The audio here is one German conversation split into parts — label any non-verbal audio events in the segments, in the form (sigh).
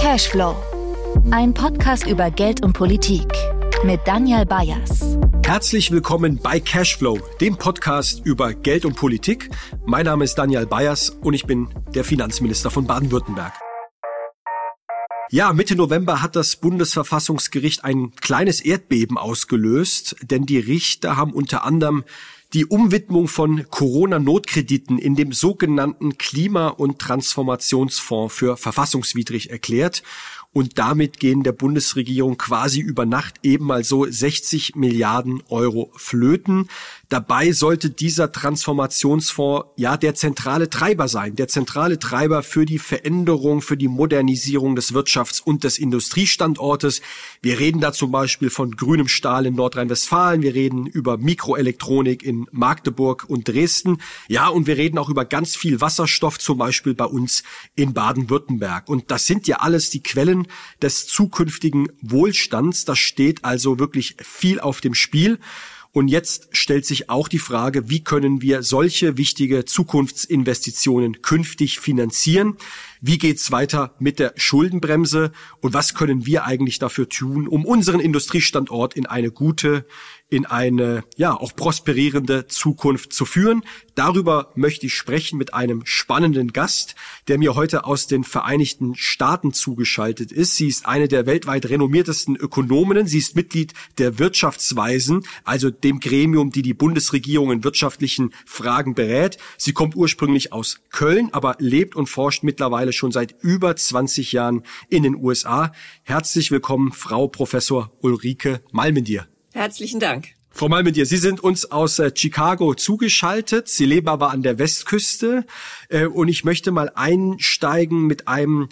Cashflow. Ein Podcast über Geld und Politik mit Daniel Bayers. Herzlich willkommen bei Cashflow, dem Podcast über Geld und Politik. Mein Name ist Daniel Bayers und ich bin der Finanzminister von Baden-Württemberg. Ja, Mitte November hat das Bundesverfassungsgericht ein kleines Erdbeben ausgelöst, denn die Richter haben unter anderem die Umwidmung von Corona-Notkrediten in dem sogenannten Klima- und Transformationsfonds für verfassungswidrig erklärt. Und damit gehen der Bundesregierung quasi über Nacht eben mal so 60 Milliarden Euro flöten. Dabei sollte dieser Transformationsfonds ja der zentrale Treiber sein, der zentrale Treiber für die Veränderung, für die Modernisierung des Wirtschafts- und des Industriestandortes. Wir reden da zum Beispiel von grünem Stahl in Nordrhein-Westfalen, wir reden über Mikroelektronik in Magdeburg und Dresden. Ja, und wir reden auch über ganz viel Wasserstoff, zum Beispiel bei uns in Baden-Württemberg. Und das sind ja alles die Quellen des zukünftigen Wohlstands. Da steht also wirklich viel auf dem Spiel. Und jetzt stellt sich auch die Frage, wie können wir solche wichtige Zukunftsinvestitionen künftig finanzieren? Wie geht's weiter mit der Schuldenbremse? Und was können wir eigentlich dafür tun, um unseren Industriestandort in eine gute, in eine, ja, auch prosperierende Zukunft zu führen. Darüber möchte ich sprechen mit einem spannenden Gast, der mir heute aus den Vereinigten Staaten zugeschaltet ist. Sie ist eine der weltweit renommiertesten Ökonominnen. Sie ist Mitglied der Wirtschaftsweisen, also dem Gremium, die die Bundesregierung in wirtschaftlichen Fragen berät. Sie kommt ursprünglich aus Köln, aber lebt und forscht mittlerweile schon seit über 20 Jahren in den USA. Herzlich willkommen, Frau Professor Ulrike Malmendier. Herzlichen Dank. Frau Malmendier, Sie sind uns aus äh, Chicago zugeschaltet. Sie leben aber an der Westküste. Äh, und ich möchte mal einsteigen mit einem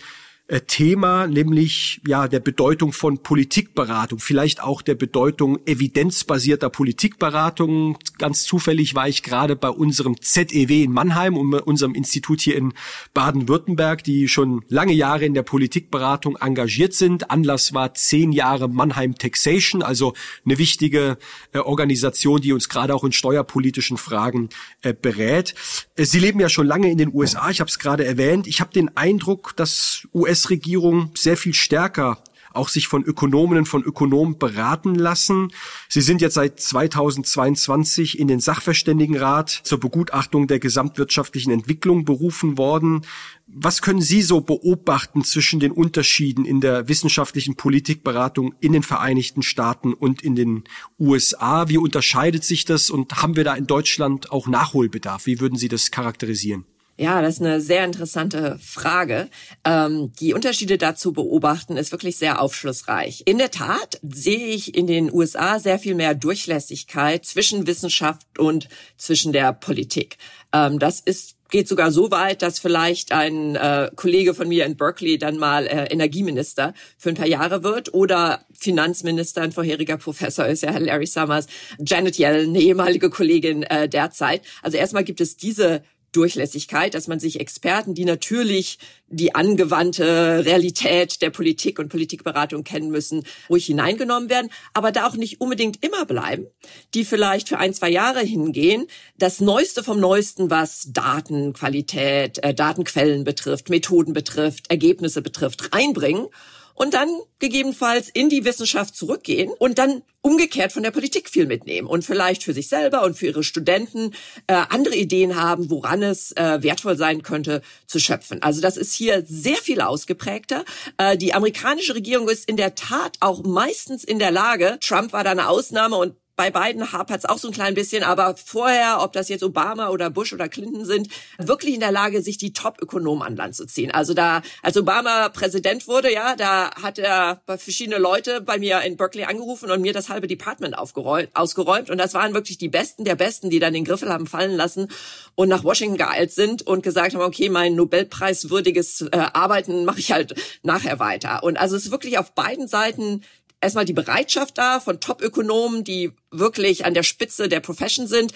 Thema, nämlich ja der Bedeutung von Politikberatung, vielleicht auch der Bedeutung evidenzbasierter Politikberatung. Ganz zufällig war ich gerade bei unserem ZEW in Mannheim, unserem Institut hier in Baden-Württemberg, die schon lange Jahre in der Politikberatung engagiert sind. Anlass war zehn Jahre Mannheim Taxation, also eine wichtige äh, Organisation, die uns gerade auch in steuerpolitischen Fragen äh, berät. Äh, Sie leben ja schon lange in den USA, ich habe es gerade erwähnt. Ich habe den Eindruck, dass US US-Regierung sehr viel stärker auch sich von Ökonominnen, von Ökonomen beraten lassen. Sie sind jetzt seit 2022 in den Sachverständigenrat zur Begutachtung der gesamtwirtschaftlichen Entwicklung berufen worden. Was können Sie so beobachten zwischen den Unterschieden in der wissenschaftlichen Politikberatung in den Vereinigten Staaten und in den USA? Wie unterscheidet sich das und haben wir da in Deutschland auch Nachholbedarf? Wie würden Sie das charakterisieren? Ja, das ist eine sehr interessante Frage. Ähm, die Unterschiede dazu beobachten ist wirklich sehr aufschlussreich. In der Tat sehe ich in den USA sehr viel mehr Durchlässigkeit zwischen Wissenschaft und zwischen der Politik. Ähm, das ist geht sogar so weit, dass vielleicht ein äh, Kollege von mir in Berkeley dann mal äh, Energieminister für ein paar Jahre wird oder Finanzminister, ein vorheriger Professor ist ja Herr Larry Summers, Janet Yellen, eine ehemalige Kollegin äh, derzeit. Also erstmal gibt es diese Durchlässigkeit, dass man sich Experten, die natürlich die angewandte Realität der Politik und Politikberatung kennen müssen, ruhig hineingenommen werden, aber da auch nicht unbedingt immer bleiben, die vielleicht für ein, zwei Jahre hingehen, das Neueste vom Neuesten, was Datenqualität, äh, Datenquellen betrifft, Methoden betrifft, Ergebnisse betrifft, reinbringen und dann gegebenenfalls in die Wissenschaft zurückgehen und dann umgekehrt von der Politik viel mitnehmen und vielleicht für sich selber und für ihre Studenten äh, andere Ideen haben, woran es äh, wertvoll sein könnte zu schöpfen. Also das ist hier sehr viel ausgeprägter. Äh, die amerikanische Regierung ist in der Tat auch meistens in der Lage, Trump war da eine Ausnahme und bei beiden hapert es auch so ein klein bisschen, aber vorher, ob das jetzt Obama oder Bush oder Clinton sind, wirklich in der Lage, sich die Top-Ökonomen an Land zu ziehen. Also da, als Obama Präsident wurde, ja, da hat er verschiedene Leute bei mir in Berkeley angerufen und mir das halbe Department aufgeräumt, ausgeräumt. Und das waren wirklich die Besten der Besten, die dann den Griffel haben fallen lassen und nach Washington geeilt sind und gesagt haben, okay, mein Nobelpreiswürdiges äh, Arbeiten mache ich halt nachher weiter. Und also es ist wirklich auf beiden Seiten erstmal die Bereitschaft da von Top-Ökonomen, die wirklich an der Spitze der Profession sind,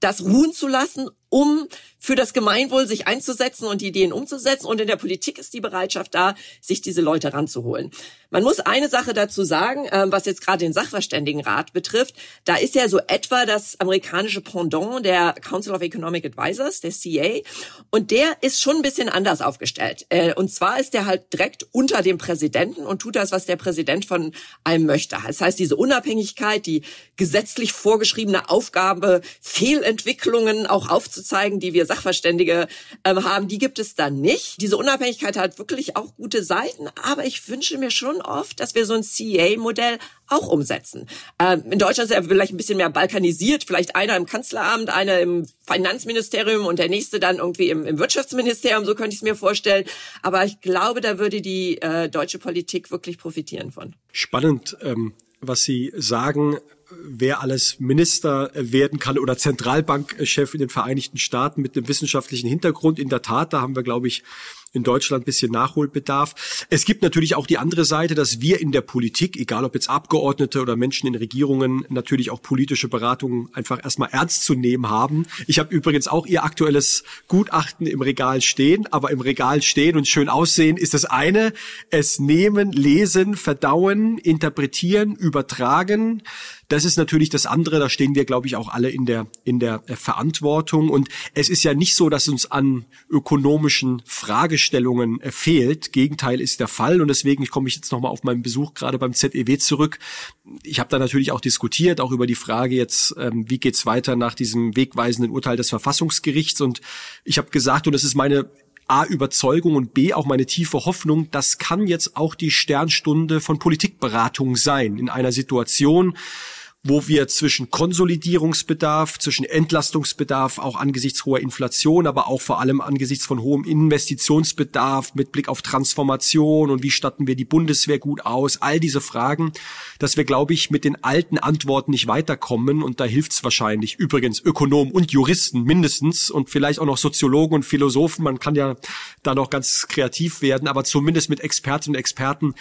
das ruhen zu lassen um für das Gemeinwohl sich einzusetzen und die Ideen umzusetzen. Und in der Politik ist die Bereitschaft da, sich diese Leute ranzuholen. Man muss eine Sache dazu sagen, ähm, was jetzt gerade den Sachverständigenrat betrifft. Da ist ja so etwa das amerikanische Pendant der Council of Economic Advisors, der CA. Und der ist schon ein bisschen anders aufgestellt. Äh, und zwar ist der halt direkt unter dem Präsidenten und tut das, was der Präsident von einem möchte. Das heißt, diese Unabhängigkeit, die gesetzlich vorgeschriebene Aufgabe, Fehlentwicklungen auch aufzuzeigen, die wir Sachverständige ähm, haben, die gibt es dann nicht. Diese Unabhängigkeit hat wirklich auch gute Seiten, aber ich wünsche mir schon oft, dass wir so ein CA-Modell auch umsetzen. Ähm, in Deutschland ist er vielleicht ein bisschen mehr balkanisiert, vielleicht einer im Kanzleramt, einer im Finanzministerium und der nächste dann irgendwie im, im Wirtschaftsministerium, so könnte ich es mir vorstellen. Aber ich glaube, da würde die äh, deutsche Politik wirklich profitieren von. Spannend, ähm, was Sie sagen wer alles Minister werden kann oder Zentralbankchef in den Vereinigten Staaten mit dem wissenschaftlichen Hintergrund. In der Tat, da haben wir, glaube ich, in Deutschland bisschen Nachholbedarf. Es gibt natürlich auch die andere Seite, dass wir in der Politik, egal ob jetzt Abgeordnete oder Menschen in Regierungen, natürlich auch politische Beratungen einfach erstmal ernst zu nehmen haben. Ich habe übrigens auch Ihr aktuelles Gutachten im Regal stehen, aber im Regal stehen und schön aussehen ist das eine. Es nehmen, lesen, verdauen, interpretieren, übertragen. Das ist natürlich das andere. Da stehen wir, glaube ich, auch alle in der, in der Verantwortung. Und es ist ja nicht so, dass uns an ökonomischen Fragestellungen fehlt. Gegenteil ist der Fall. Und deswegen komme ich jetzt nochmal auf meinen Besuch gerade beim ZEW zurück. Ich habe da natürlich auch diskutiert, auch über die Frage jetzt, ähm, wie geht's weiter nach diesem wegweisenden Urteil des Verfassungsgerichts. Und ich habe gesagt, und das ist meine A, Überzeugung und B, auch meine tiefe Hoffnung, das kann jetzt auch die Sternstunde von Politikberatung sein in einer Situation, wo wir zwischen Konsolidierungsbedarf, zwischen Entlastungsbedarf, auch angesichts hoher Inflation, aber auch vor allem angesichts von hohem Investitionsbedarf mit Blick auf Transformation und wie statten wir die Bundeswehr gut aus, all diese Fragen, dass wir, glaube ich, mit den alten Antworten nicht weiterkommen. Und da hilft es wahrscheinlich übrigens Ökonomen und Juristen mindestens und vielleicht auch noch Soziologen und Philosophen, man kann ja da noch ganz kreativ werden, aber zumindest mit Expertinnen und Experten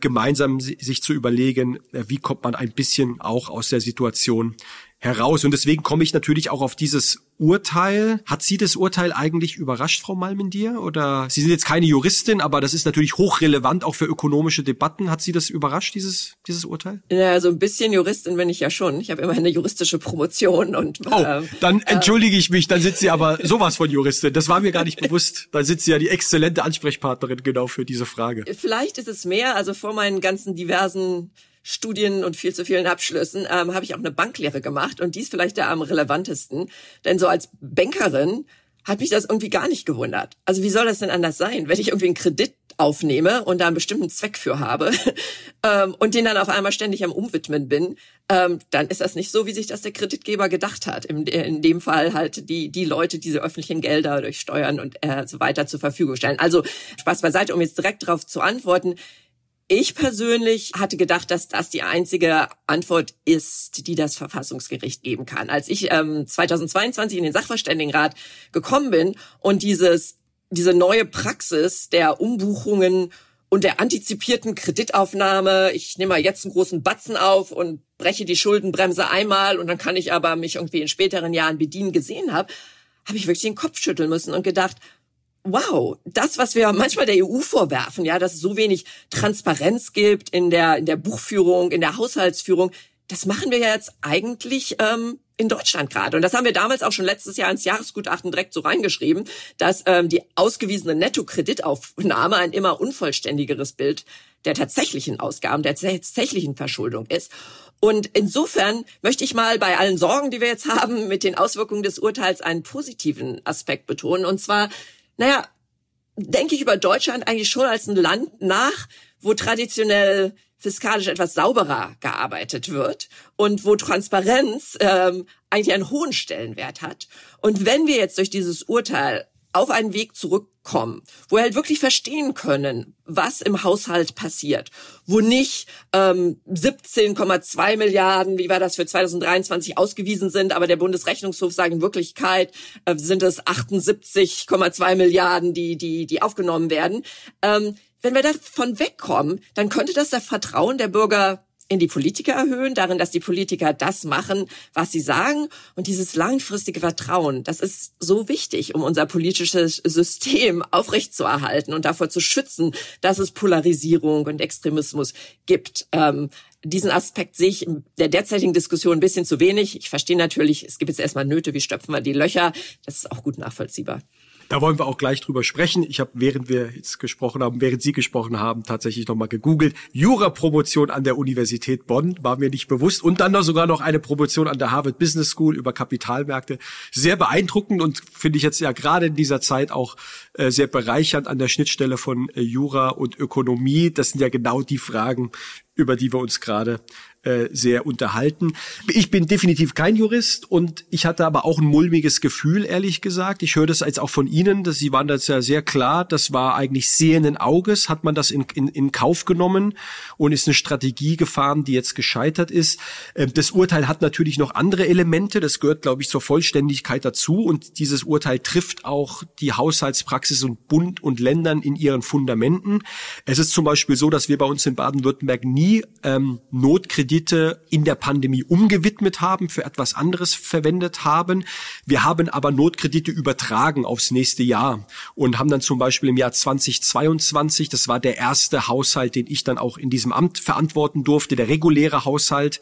gemeinsam sich zu überlegen, äh, wie kommt man ein bisschen auch aus der Situation heraus. Und deswegen komme ich natürlich auch auf dieses Urteil. Hat Sie das Urteil eigentlich überrascht, Frau Malmendier? Oder Sie sind jetzt keine Juristin, aber das ist natürlich hochrelevant auch für ökonomische Debatten. Hat Sie das überrascht, dieses, dieses Urteil? Ja, so ein bisschen Juristin bin ich ja schon. Ich habe immer eine juristische Promotion und. Oh, ähm, dann entschuldige ich mich, dann sind Sie aber sowas von Juristin. Das war mir gar nicht bewusst. Dann sind Sie ja die exzellente Ansprechpartnerin genau für diese Frage. Vielleicht ist es mehr, also vor meinen ganzen diversen Studien und viel zu vielen Abschlüssen ähm, habe ich auch eine Banklehre gemacht und die ist vielleicht der am relevantesten. Denn so als Bankerin hat mich das irgendwie gar nicht gewundert. Also wie soll das denn anders sein, wenn ich irgendwie einen Kredit aufnehme und da einen bestimmten Zweck für habe (laughs) ähm, und den dann auf einmal ständig am Umwidmen bin, ähm, dann ist das nicht so, wie sich das der Kreditgeber gedacht hat. In, in dem Fall halt die, die Leute diese öffentlichen Gelder durch Steuern und äh, so weiter zur Verfügung stellen. Also Spaß beiseite, um jetzt direkt darauf zu antworten. Ich persönlich hatte gedacht, dass das die einzige Antwort ist, die das Verfassungsgericht geben kann. Als ich ähm, 2022 in den Sachverständigenrat gekommen bin und dieses, diese neue Praxis der Umbuchungen und der antizipierten Kreditaufnahme, ich nehme mal jetzt einen großen Batzen auf und breche die Schuldenbremse einmal und dann kann ich aber mich irgendwie in späteren Jahren bedienen gesehen habe, habe ich wirklich den Kopf schütteln müssen und gedacht, wow, das, was wir manchmal der EU vorwerfen, ja, dass es so wenig Transparenz gibt in der, in der Buchführung, in der Haushaltsführung, das machen wir ja jetzt eigentlich ähm, in Deutschland gerade. Und das haben wir damals auch schon letztes Jahr ins Jahresgutachten direkt so reingeschrieben, dass ähm, die ausgewiesene Nettokreditaufnahme ein immer unvollständigeres Bild der tatsächlichen Ausgaben, der tatsächlichen Verschuldung ist. Und insofern möchte ich mal bei allen Sorgen, die wir jetzt haben, mit den Auswirkungen des Urteils einen positiven Aspekt betonen. Und zwar naja, denke ich über Deutschland eigentlich schon als ein Land nach, wo traditionell fiskalisch etwas sauberer gearbeitet wird und wo Transparenz ähm, eigentlich einen hohen Stellenwert hat. Und wenn wir jetzt durch dieses Urteil auf einen Weg zurückkommen, wo wir halt wirklich verstehen können, was im Haushalt passiert, wo nicht ähm, 17,2 Milliarden, wie war das für 2023, ausgewiesen sind, aber der Bundesrechnungshof sagt in Wirklichkeit äh, sind es 78,2 Milliarden, die, die, die aufgenommen werden. Ähm, wenn wir davon wegkommen, dann könnte das das Vertrauen der Bürger in die Politiker erhöhen, darin, dass die Politiker das machen, was sie sagen. Und dieses langfristige Vertrauen, das ist so wichtig, um unser politisches System (laughs) aufrechtzuerhalten und davor zu schützen, dass es Polarisierung und Extremismus gibt. Ähm, diesen Aspekt sehe ich in der derzeitigen Diskussion ein bisschen zu wenig. Ich verstehe natürlich, es gibt jetzt erstmal Nöte, wie stopfen wir die Löcher. Das ist auch gut nachvollziehbar. Da wollen wir auch gleich drüber sprechen. Ich habe, während wir jetzt gesprochen haben, während Sie gesprochen haben, tatsächlich nochmal gegoogelt. Jura-Promotion an der Universität Bonn war mir nicht bewusst. Und dann noch sogar noch eine Promotion an der Harvard Business School über Kapitalmärkte. Sehr beeindruckend und finde ich jetzt ja gerade in dieser Zeit auch äh, sehr bereichernd an der Schnittstelle von äh, Jura und Ökonomie. Das sind ja genau die Fragen, über die wir uns gerade äh, sehr unterhalten. Ich bin definitiv kein Jurist und ich hatte aber auch ein mulmiges Gefühl, ehrlich gesagt. Ich höre das jetzt auch von Ihnen, dass Sie waren das ja sehr klar. Das war eigentlich sehenden Auges, hat man das in, in, in Kauf genommen und ist eine Strategie gefahren, die jetzt gescheitert ist. Ähm, das Urteil hat natürlich noch andere Elemente. Das gehört, glaube ich, zur Vollständigkeit dazu. Und dieses Urteil trifft auch die Haushaltspraxis und Bund und Ländern in ihren Fundamenten. Es ist zum Beispiel so, dass wir bei uns in Baden-Württemberg nie ähm, Notkredit Kredite in der Pandemie umgewidmet haben, für etwas anderes verwendet haben. Wir haben aber Notkredite übertragen aufs nächste Jahr und haben dann zum Beispiel im Jahr 2022, das war der erste Haushalt, den ich dann auch in diesem Amt verantworten durfte, der reguläre Haushalt,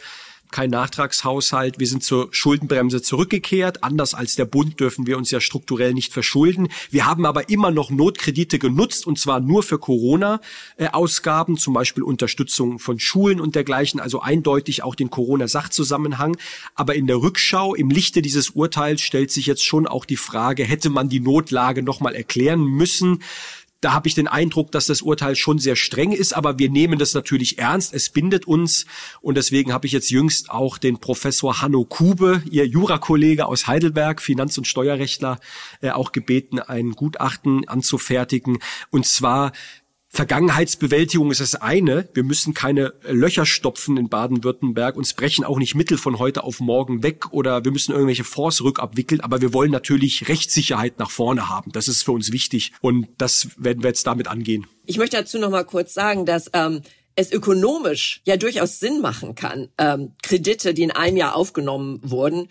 kein Nachtragshaushalt. Wir sind zur Schuldenbremse zurückgekehrt. Anders als der Bund dürfen wir uns ja strukturell nicht verschulden. Wir haben aber immer noch Notkredite genutzt und zwar nur für Corona-Ausgaben, zum Beispiel Unterstützung von Schulen und dergleichen, also eindeutig auch den Corona-Sachzusammenhang. Aber in der Rückschau, im Lichte dieses Urteils stellt sich jetzt schon auch die Frage, hätte man die Notlage nochmal erklären müssen? Da habe ich den Eindruck, dass das Urteil schon sehr streng ist, aber wir nehmen das natürlich ernst. Es bindet uns und deswegen habe ich jetzt jüngst auch den Professor Hanno Kube, Ihr Jurakollege aus Heidelberg, Finanz- und Steuerrechtler, äh, auch gebeten, ein Gutachten anzufertigen. Und zwar Vergangenheitsbewältigung ist das eine. Wir müssen keine Löcher stopfen in Baden-Württemberg. Uns brechen auch nicht Mittel von heute auf morgen weg oder wir müssen irgendwelche Fonds rückabwickeln. Aber wir wollen natürlich Rechtssicherheit nach vorne haben. Das ist für uns wichtig. Und das werden wir jetzt damit angehen. Ich möchte dazu noch mal kurz sagen, dass ähm, es ökonomisch ja durchaus Sinn machen kann, ähm, Kredite, die in einem Jahr aufgenommen wurden,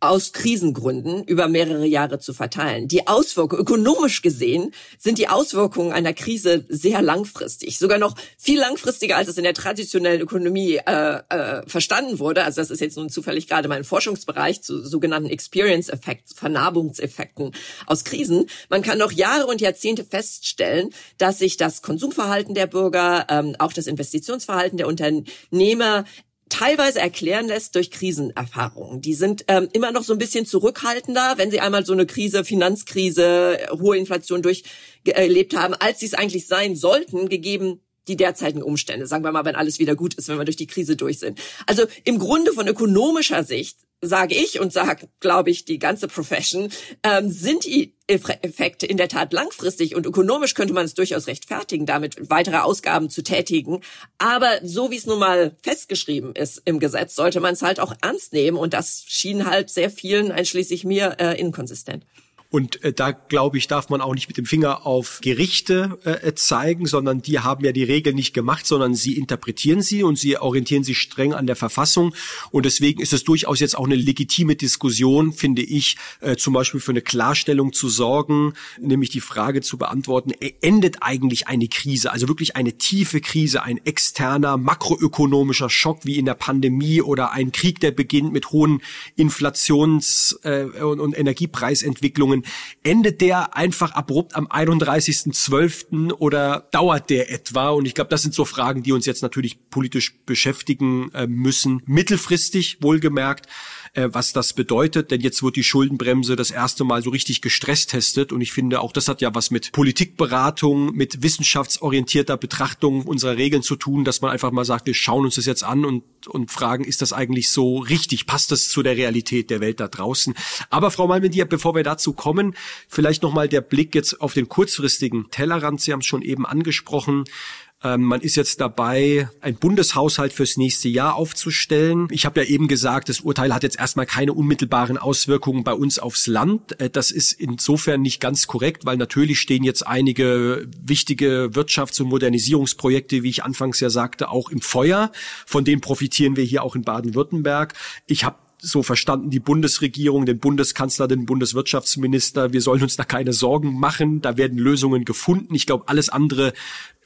aus Krisengründen über mehrere Jahre zu verteilen. Die Auswirkungen, ökonomisch gesehen, sind die Auswirkungen einer Krise sehr langfristig, sogar noch viel langfristiger, als es in der traditionellen Ökonomie äh, äh, verstanden wurde. Also das ist jetzt nun zufällig gerade mein Forschungsbereich zu sogenannten Experience Effects, Vernarbungseffekten aus Krisen. Man kann noch Jahre und Jahrzehnte feststellen, dass sich das Konsumverhalten der Bürger, ähm, auch das Investitionsverhalten der Unternehmer teilweise erklären lässt durch Krisenerfahrungen. Die sind ähm, immer noch so ein bisschen zurückhaltender, wenn sie einmal so eine Krise, Finanzkrise, hohe Inflation durchgelebt haben, als sie es eigentlich sein sollten, gegeben die derzeitigen Umstände. Sagen wir mal, wenn alles wieder gut ist, wenn wir durch die Krise durch sind. Also im Grunde von ökonomischer Sicht sage ich und sage, glaube ich, die ganze Profession, ähm, sind die Effekte in der Tat langfristig und ökonomisch könnte man es durchaus rechtfertigen, damit weitere Ausgaben zu tätigen. Aber so wie es nun mal festgeschrieben ist im Gesetz, sollte man es halt auch ernst nehmen und das schien halt sehr vielen, einschließlich mir, äh, inkonsistent. Und äh, da glaube ich, darf man auch nicht mit dem Finger auf Gerichte äh, zeigen, sondern die haben ja die Regeln nicht gemacht, sondern sie interpretieren sie und sie orientieren sich streng an der Verfassung. Und deswegen ist es durchaus jetzt auch eine legitime Diskussion, finde ich, äh, zum Beispiel für eine Klarstellung zu sorgen, nämlich die Frage zu beantworten, äh, endet eigentlich eine Krise, also wirklich eine tiefe Krise, ein externer makroökonomischer Schock wie in der Pandemie oder ein Krieg, der beginnt mit hohen Inflations- äh, und, und Energiepreisentwicklungen Beziehungen, endet der einfach abrupt am 31.12. oder dauert der etwa? Und ich glaube, das sind so Fragen, die uns jetzt natürlich politisch beschäftigen äh, müssen. Mittelfristig wohlgemerkt äh, was das bedeutet, denn jetzt wird die Schuldenbremse das erste Mal so richtig gestresstestet und ich finde auch das hat ja was mit Politikberatung, mit wissenschaftsorientierter Betrachtung unserer Regeln zu tun, dass man einfach mal sagt, wir schauen uns das jetzt an und und fragen, ist das eigentlich so richtig? Passt das zu der Realität der Welt da draußen? Aber Frau Malmendier, bevor wir dazu kommen, vielleicht nochmal der Blick jetzt auf den kurzfristigen Tellerrand. Sie haben es schon eben angesprochen. Ähm, man ist jetzt dabei, ein Bundeshaushalt fürs nächste Jahr aufzustellen. Ich habe ja eben gesagt, das Urteil hat jetzt erstmal keine unmittelbaren Auswirkungen bei uns aufs Land. Äh, das ist insofern nicht ganz korrekt, weil natürlich stehen jetzt einige wichtige Wirtschafts- und Modernisierungsprojekte, wie ich anfangs ja sagte, auch im Feuer. Von denen profitieren wir hier auch in Baden-Württemberg. Ich habe so verstanden die Bundesregierung, den Bundeskanzler, den Bundeswirtschaftsminister, wir sollen uns da keine Sorgen machen, da werden Lösungen gefunden. Ich glaube, alles andere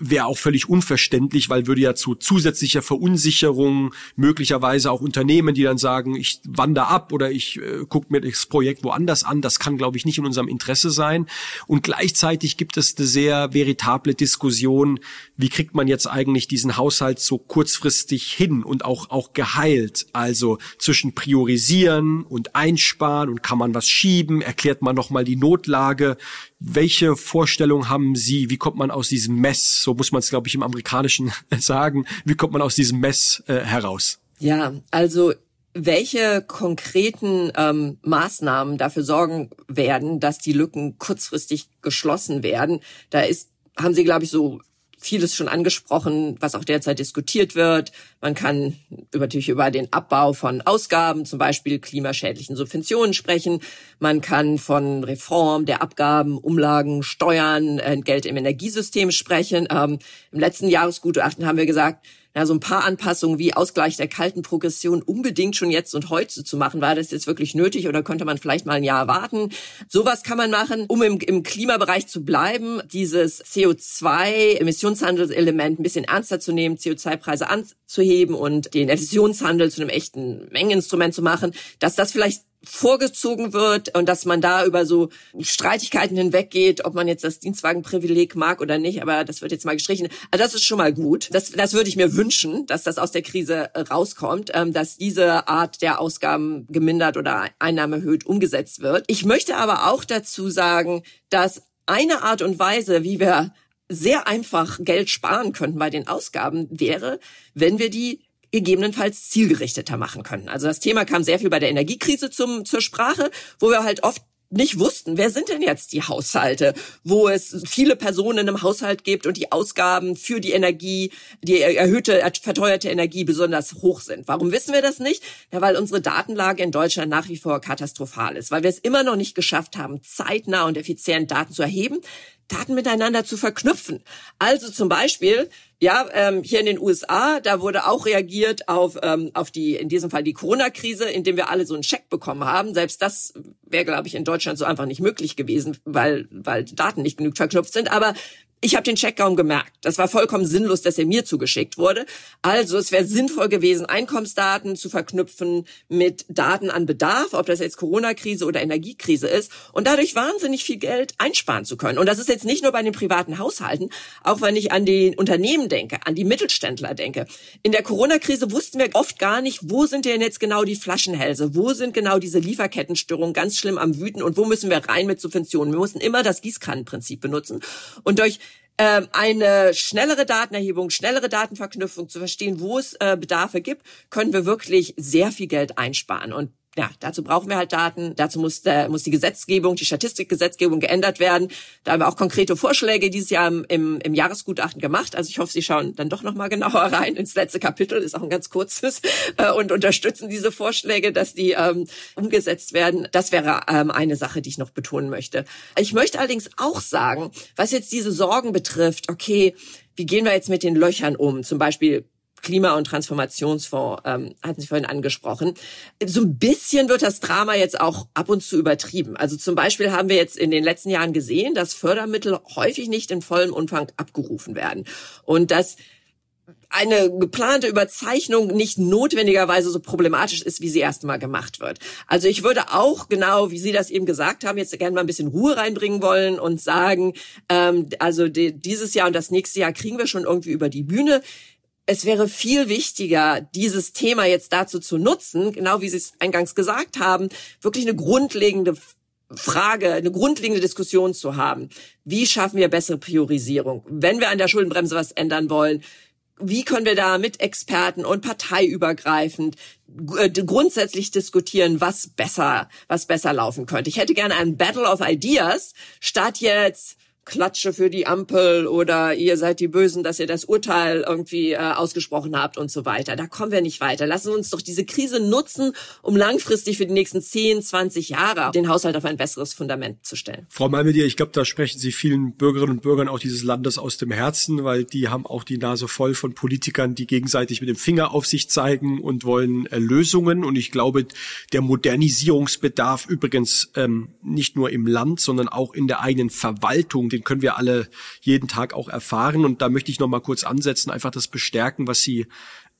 wäre auch völlig unverständlich, weil würde ja zu zusätzlicher Verunsicherung möglicherweise auch Unternehmen, die dann sagen, ich wandere ab oder ich äh, gucke mir das Projekt woanders an. Das kann, glaube ich, nicht in unserem Interesse sein. Und gleichzeitig gibt es eine sehr veritable Diskussion, wie kriegt man jetzt eigentlich diesen Haushalt so kurzfristig hin und auch, auch geheilt? Also zwischen priorisieren und einsparen und kann man was schieben? Erklärt man nochmal die Notlage? Welche Vorstellung haben Sie? Wie kommt man aus diesem Mess, so muss man es, glaube ich, im Amerikanischen (laughs) sagen, wie kommt man aus diesem Mess äh, heraus? Ja, also welche konkreten ähm, Maßnahmen dafür sorgen werden, dass die Lücken kurzfristig geschlossen werden, da ist, haben Sie, glaube ich, so vieles schon angesprochen, was auch derzeit diskutiert wird. Man kann natürlich über den Abbau von Ausgaben, zum Beispiel klimaschädlichen Subventionen sprechen. Man kann von Reform der Abgaben, Umlagen, Steuern, äh, Geld im Energiesystem sprechen. Ähm, Im letzten Jahresgutachten haben wir gesagt, ja, so ein paar Anpassungen wie Ausgleich der kalten Progression unbedingt schon jetzt und heute zu machen. War das jetzt wirklich nötig oder könnte man vielleicht mal ein Jahr warten? Sowas kann man machen, um im, im Klimabereich zu bleiben, dieses CO2-Emissionshandelselement ein bisschen ernster zu nehmen, CO2-Preise anzuheben und den Emissionshandel zu einem echten Mengeninstrument zu machen, dass das vielleicht vorgezogen wird und dass man da über so Streitigkeiten hinweggeht, ob man jetzt das Dienstwagenprivileg mag oder nicht, aber das wird jetzt mal gestrichen. Also das ist schon mal gut. Das, das würde ich mir wünschen, dass das aus der Krise äh, rauskommt, ähm, dass diese Art der Ausgaben gemindert oder Einnahme erhöht umgesetzt wird. Ich möchte aber auch dazu sagen, dass eine Art und Weise, wie wir sehr einfach Geld sparen könnten bei den Ausgaben, wäre, wenn wir die gegebenenfalls zielgerichteter machen können. Also das Thema kam sehr viel bei der Energiekrise zum, zur Sprache, wo wir halt oft nicht wussten, wer sind denn jetzt die Haushalte, wo es viele Personen im Haushalt gibt und die Ausgaben für die Energie, die erhöhte, verteuerte Energie besonders hoch sind. Warum wissen wir das nicht? Ja, weil unsere Datenlage in Deutschland nach wie vor katastrophal ist, weil wir es immer noch nicht geschafft haben, zeitnah und effizient Daten zu erheben, Daten miteinander zu verknüpfen. Also zum Beispiel, ja, ähm, hier in den USA, da wurde auch reagiert auf, ähm, auf die, in diesem Fall die Corona-Krise, indem wir alle so einen Scheck bekommen haben. Selbst das wäre, glaube ich, in Deutschland so einfach nicht möglich gewesen, weil, weil Daten nicht genug verknüpft sind. Aber ich habe den Check kaum gemerkt. Das war vollkommen sinnlos, dass er mir zugeschickt wurde. Also es wäre sinnvoll gewesen, Einkommensdaten zu verknüpfen mit Daten an Bedarf, ob das jetzt Corona-Krise oder Energiekrise ist, und dadurch wahnsinnig viel Geld einsparen zu können. Und das ist jetzt nicht nur bei den privaten Haushalten, auch wenn ich an die Unternehmen denke, an die Mittelständler denke. In der Corona-Krise wussten wir oft gar nicht, wo sind denn jetzt genau die Flaschenhälse, wo sind genau diese Lieferkettenstörungen ganz schlimm am Wüten und wo müssen wir rein mit Subventionen. Wir mussten immer das Gießkannenprinzip benutzen. Und durch ähm, eine schnellere Datenerhebung, schnellere Datenverknüpfung zu verstehen, wo es äh, Bedarfe gibt, können wir wirklich sehr viel Geld einsparen. Und ja, dazu brauchen wir halt Daten. Dazu muss, der, muss die Gesetzgebung, die Statistikgesetzgebung geändert werden. Da haben wir auch konkrete Vorschläge dieses Jahr im, im, im Jahresgutachten gemacht. Also ich hoffe, Sie schauen dann doch nochmal genauer rein ins letzte Kapitel. Ist auch ein ganz kurzes äh, und unterstützen diese Vorschläge, dass die ähm, umgesetzt werden. Das wäre ähm, eine Sache, die ich noch betonen möchte. Ich möchte allerdings auch sagen, was jetzt diese Sorgen betrifft, okay, wie gehen wir jetzt mit den Löchern um? Zum Beispiel Klima- und Transformationsfonds ähm, hatten Sie vorhin angesprochen. So ein bisschen wird das Drama jetzt auch ab und zu übertrieben. Also zum Beispiel haben wir jetzt in den letzten Jahren gesehen, dass Fördermittel häufig nicht in vollem Umfang abgerufen werden und dass eine geplante Überzeichnung nicht notwendigerweise so problematisch ist, wie sie erst mal gemacht wird. Also ich würde auch genau, wie Sie das eben gesagt haben, jetzt gerne mal ein bisschen Ruhe reinbringen wollen und sagen, ähm, also die, dieses Jahr und das nächste Jahr kriegen wir schon irgendwie über die Bühne es wäre viel wichtiger, dieses Thema jetzt dazu zu nutzen, genau wie Sie es eingangs gesagt haben, wirklich eine grundlegende Frage, eine grundlegende Diskussion zu haben. Wie schaffen wir bessere Priorisierung? Wenn wir an der Schuldenbremse was ändern wollen, wie können wir da mit Experten und parteiübergreifend äh, grundsätzlich diskutieren, was besser, was besser laufen könnte? Ich hätte gerne einen Battle of Ideas statt jetzt Klatsche für die Ampel oder ihr seid die Bösen, dass ihr das Urteil irgendwie äh, ausgesprochen habt und so weiter. Da kommen wir nicht weiter. Lassen wir uns doch diese Krise nutzen, um langfristig für die nächsten 10, 20 Jahre den Haushalt auf ein besseres Fundament zu stellen. Frau Malmedier, ich glaube, da sprechen Sie vielen Bürgerinnen und Bürgern auch dieses Landes aus dem Herzen, weil die haben auch die Nase voll von Politikern, die gegenseitig mit dem Finger auf sich zeigen und wollen äh, Lösungen. Und ich glaube, der Modernisierungsbedarf übrigens ähm, nicht nur im Land, sondern auch in der eigenen Verwaltung den können wir alle jeden Tag auch erfahren. Und da möchte ich noch mal kurz ansetzen, einfach das bestärken, was Sie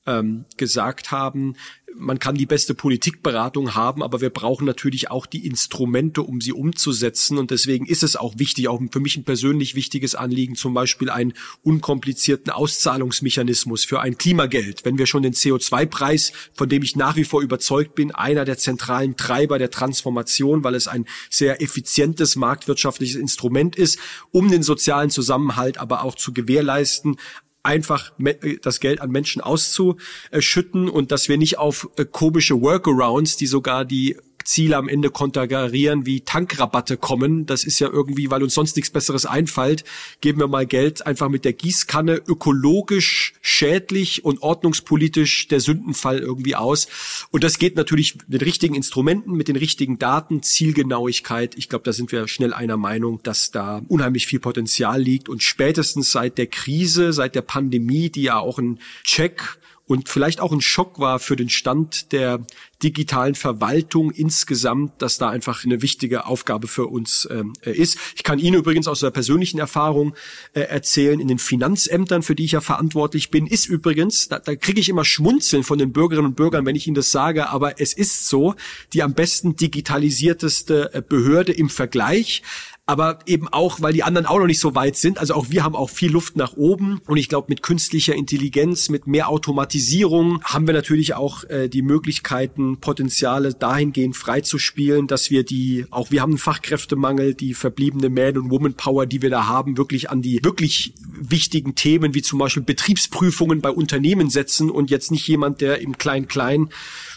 ähm, gesagt haben man kann die beste Politikberatung haben, aber wir brauchen natürlich auch die Instrumente, um sie umzusetzen. Und deswegen ist es auch wichtig, auch für mich ein persönlich wichtiges Anliegen, zum Beispiel einen unkomplizierten Auszahlungsmechanismus für ein Klimageld. Wenn wir schon den CO2-Preis, von dem ich nach wie vor überzeugt bin, einer der zentralen Treiber der Transformation, weil es ein sehr effizientes marktwirtschaftliches Instrument ist, um den sozialen Zusammenhalt aber auch zu gewährleisten, einfach das Geld an Menschen auszuschütten und dass wir nicht auf äh, komische Workarounds, die sogar die Ziele am Ende konterkarieren, wie Tankrabatte kommen. Das ist ja irgendwie, weil uns sonst nichts Besseres einfällt, geben wir mal Geld einfach mit der Gießkanne ökologisch, schädlich und ordnungspolitisch der Sündenfall irgendwie aus. Und das geht natürlich mit richtigen Instrumenten, mit den richtigen Daten, Zielgenauigkeit. Ich glaube, da sind wir schnell einer Meinung, dass da unheimlich viel Potenzial liegt. Und spätestens seit der Krise, seit der Pandemie, die ja auch ein Check und vielleicht auch ein Schock war für den Stand der digitalen Verwaltung insgesamt, dass da einfach eine wichtige Aufgabe für uns äh, ist. Ich kann Ihnen übrigens aus der persönlichen Erfahrung äh, erzählen, in den Finanzämtern, für die ich ja verantwortlich bin, ist übrigens, da, da kriege ich immer Schmunzeln von den Bürgerinnen und Bürgern, wenn ich Ihnen das sage, aber es ist so, die am besten digitalisierteste äh, Behörde im Vergleich aber eben auch, weil die anderen auch noch nicht so weit sind. Also auch wir haben auch viel Luft nach oben und ich glaube, mit künstlicher Intelligenz, mit mehr Automatisierung haben wir natürlich auch äh, die Möglichkeiten, Potenziale dahingehend freizuspielen, dass wir die, auch wir haben einen Fachkräftemangel, die verbliebene Man- und Woman-Power, die wir da haben, wirklich an die wirklich wichtigen Themen wie zum Beispiel Betriebsprüfungen bei Unternehmen setzen und jetzt nicht jemand, der im Klein-Klein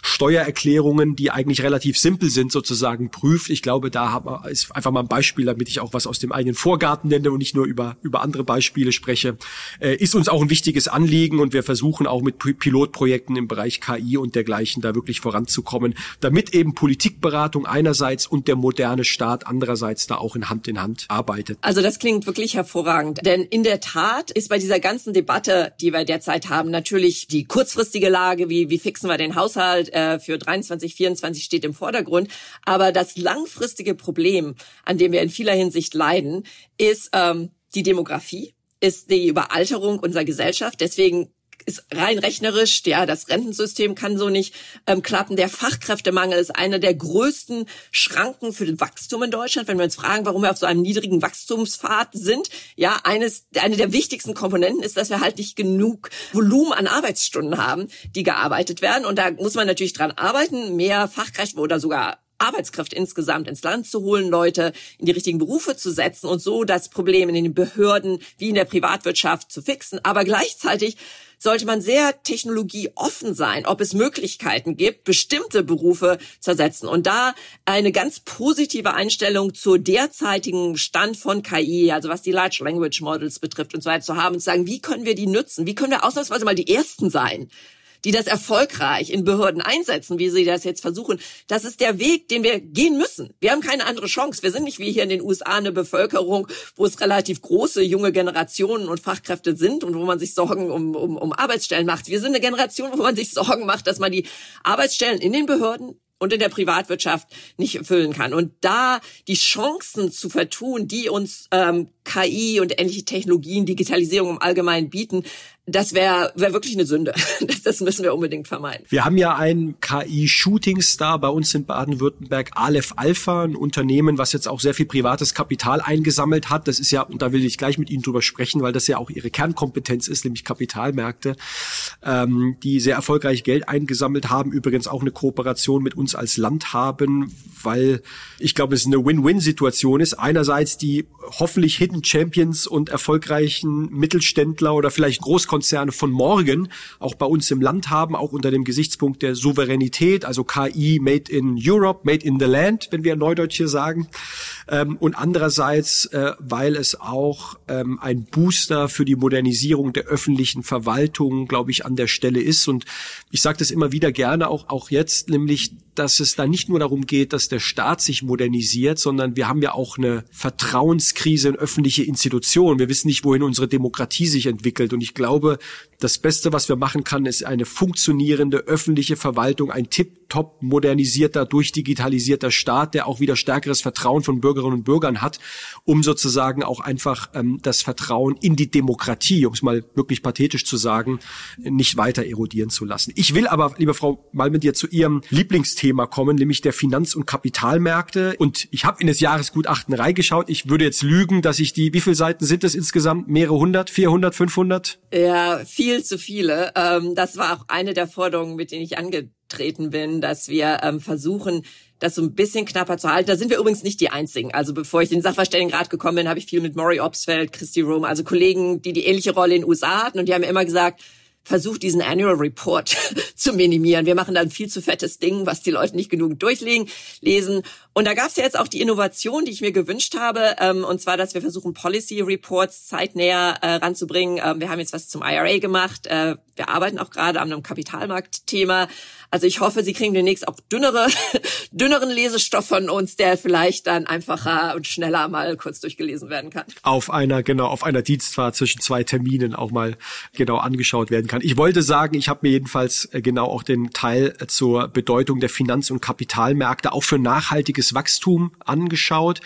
Steuererklärungen, die eigentlich relativ simpel sind, sozusagen prüft. Ich glaube, da ist einfach mal ein Beispiel, damit ich auch was aus dem eigenen Vorgarten nenne und nicht nur über, über andere Beispiele spreche, äh, ist uns auch ein wichtiges Anliegen und wir versuchen auch mit Pilotprojekten im Bereich KI und dergleichen da wirklich voranzukommen, damit eben Politikberatung einerseits und der moderne Staat andererseits da auch in Hand in Hand arbeitet. Also das klingt wirklich hervorragend, denn in der Tat ist bei dieser ganzen Debatte, die wir derzeit haben, natürlich die kurzfristige Lage, wie, wie fixen wir den Haushalt äh, für 23, 24 steht im Vordergrund, aber das langfristige Problem, an dem wir in vieler Hinsicht leiden, ist ähm, die Demografie, ist die Überalterung unserer Gesellschaft. Deswegen ist rein rechnerisch, ja, das Rentensystem kann so nicht ähm, klappen. Der Fachkräftemangel ist einer der größten Schranken für das Wachstum in Deutschland. Wenn wir uns fragen, warum wir auf so einem niedrigen Wachstumspfad sind, ja, eines, eine der wichtigsten Komponenten ist, dass wir halt nicht genug Volumen an Arbeitsstunden haben, die gearbeitet werden. Und da muss man natürlich dran arbeiten, mehr Fachkräfte oder sogar Arbeitskraft insgesamt ins Land zu holen, Leute in die richtigen Berufe zu setzen und so das Problem in den Behörden wie in der Privatwirtschaft zu fixen. Aber gleichzeitig sollte man sehr technologieoffen sein, ob es Möglichkeiten gibt, bestimmte Berufe zu ersetzen. Und da eine ganz positive Einstellung zur derzeitigen Stand von KI, also was die Large Language Models betrifft und so weiter zu haben und zu sagen, wie können wir die nutzen? Wie können wir ausnahmsweise mal die Ersten sein? Die das erfolgreich in Behörden einsetzen, wie sie das jetzt versuchen, das ist der Weg, den wir gehen müssen. Wir haben keine andere Chance. Wir sind nicht wie hier in den USA eine Bevölkerung, wo es relativ große junge Generationen und Fachkräfte sind und wo man sich Sorgen um, um, um Arbeitsstellen macht. Wir sind eine Generation, wo man sich Sorgen macht, dass man die Arbeitsstellen in den Behörden und in der Privatwirtschaft nicht erfüllen kann. Und da die Chancen zu vertun, die uns ähm, KI und ähnliche Technologien, Digitalisierung im Allgemeinen bieten, das wäre wär wirklich eine Sünde. (laughs) Das, das müssen wir unbedingt vermeiden. Wir haben ja einen KI-Shooting-Star bei uns in Baden-Württemberg, Aleph Alpha, ein Unternehmen, was jetzt auch sehr viel privates Kapital eingesammelt hat. Das ist ja, und da will ich gleich mit Ihnen drüber sprechen, weil das ja auch Ihre Kernkompetenz ist, nämlich Kapitalmärkte, ähm, die sehr erfolgreich Geld eingesammelt haben, übrigens auch eine Kooperation mit uns als Land haben, weil ich glaube, es eine Win-Win-Situation ist. Einerseits die hoffentlich Hidden Champions und erfolgreichen Mittelständler oder vielleicht Großkonzerne Großkonzerne von morgen auch bei uns im Land haben, auch unter dem Gesichtspunkt der Souveränität, also KI Made in Europe, Made in the Land, wenn wir Neudeutsch hier sagen. Ähm, und andererseits, äh, weil es auch ähm, ein Booster für die Modernisierung der öffentlichen Verwaltung, glaube ich, an der Stelle ist. Und ich sage das immer wieder gerne, auch, auch jetzt, nämlich dass es da nicht nur darum geht, dass der Staat sich modernisiert, sondern wir haben ja auch eine Vertrauenskrise in öffentliche Institutionen. Wir wissen nicht, wohin unsere Demokratie sich entwickelt. Und ich glaube, das Beste, was wir machen kann, ist eine funktionierende öffentliche Verwaltung, ein tip-top modernisierter, durchdigitalisierter Staat, der auch wieder stärkeres Vertrauen von Bürgerinnen und Bürgern hat, um sozusagen auch einfach ähm, das Vertrauen in die Demokratie, um es mal wirklich pathetisch zu sagen, nicht weiter erodieren zu lassen. Ich will aber, liebe Frau mal mit dir zu Ihrem Lieblingsthema kommen, nämlich der Finanz- und Kapitalmärkte. Und ich habe in das Jahresgutachten reingeschaut. Ich würde jetzt lügen, dass ich die, wie viele Seiten sind es insgesamt? Mehrere hundert, 400, 500? Ja, viel zu viele. Ähm, das war auch eine der Forderungen, mit denen ich angetreten bin, dass wir ähm, versuchen, das so ein bisschen knapper zu halten. Da sind wir übrigens nicht die Einzigen. Also bevor ich in den Sachverständigenrat gekommen bin, habe ich viel mit Maury Obsfeld, Christy Rome, also Kollegen, die die ähnliche Rolle in den USA hatten. Und die haben immer gesagt, versucht, diesen Annual Report (laughs) zu minimieren. Wir machen da ein viel zu fettes Ding, was die Leute nicht genug durchlesen. Und da gab es ja jetzt auch die Innovation, die ich mir gewünscht habe, ähm, und zwar, dass wir versuchen, Policy Reports zeitnäher äh, ranzubringen. Ähm, wir haben jetzt was zum IRA gemacht. Äh, wir arbeiten auch gerade an einem Kapitalmarktthema. Also ich hoffe, Sie kriegen demnächst auch dünnere, (laughs) dünneren Lesestoff von uns, der vielleicht dann einfacher und schneller mal kurz durchgelesen werden kann. Auf einer, genau, auf einer Dienstfahrt zwischen zwei Terminen auch mal genau angeschaut werden kann. Ich wollte sagen, ich habe mir jedenfalls äh, genau auch den Teil zur Bedeutung der Finanz- und Kapitalmärkte auch für nachhaltiges Wachstum angeschaut.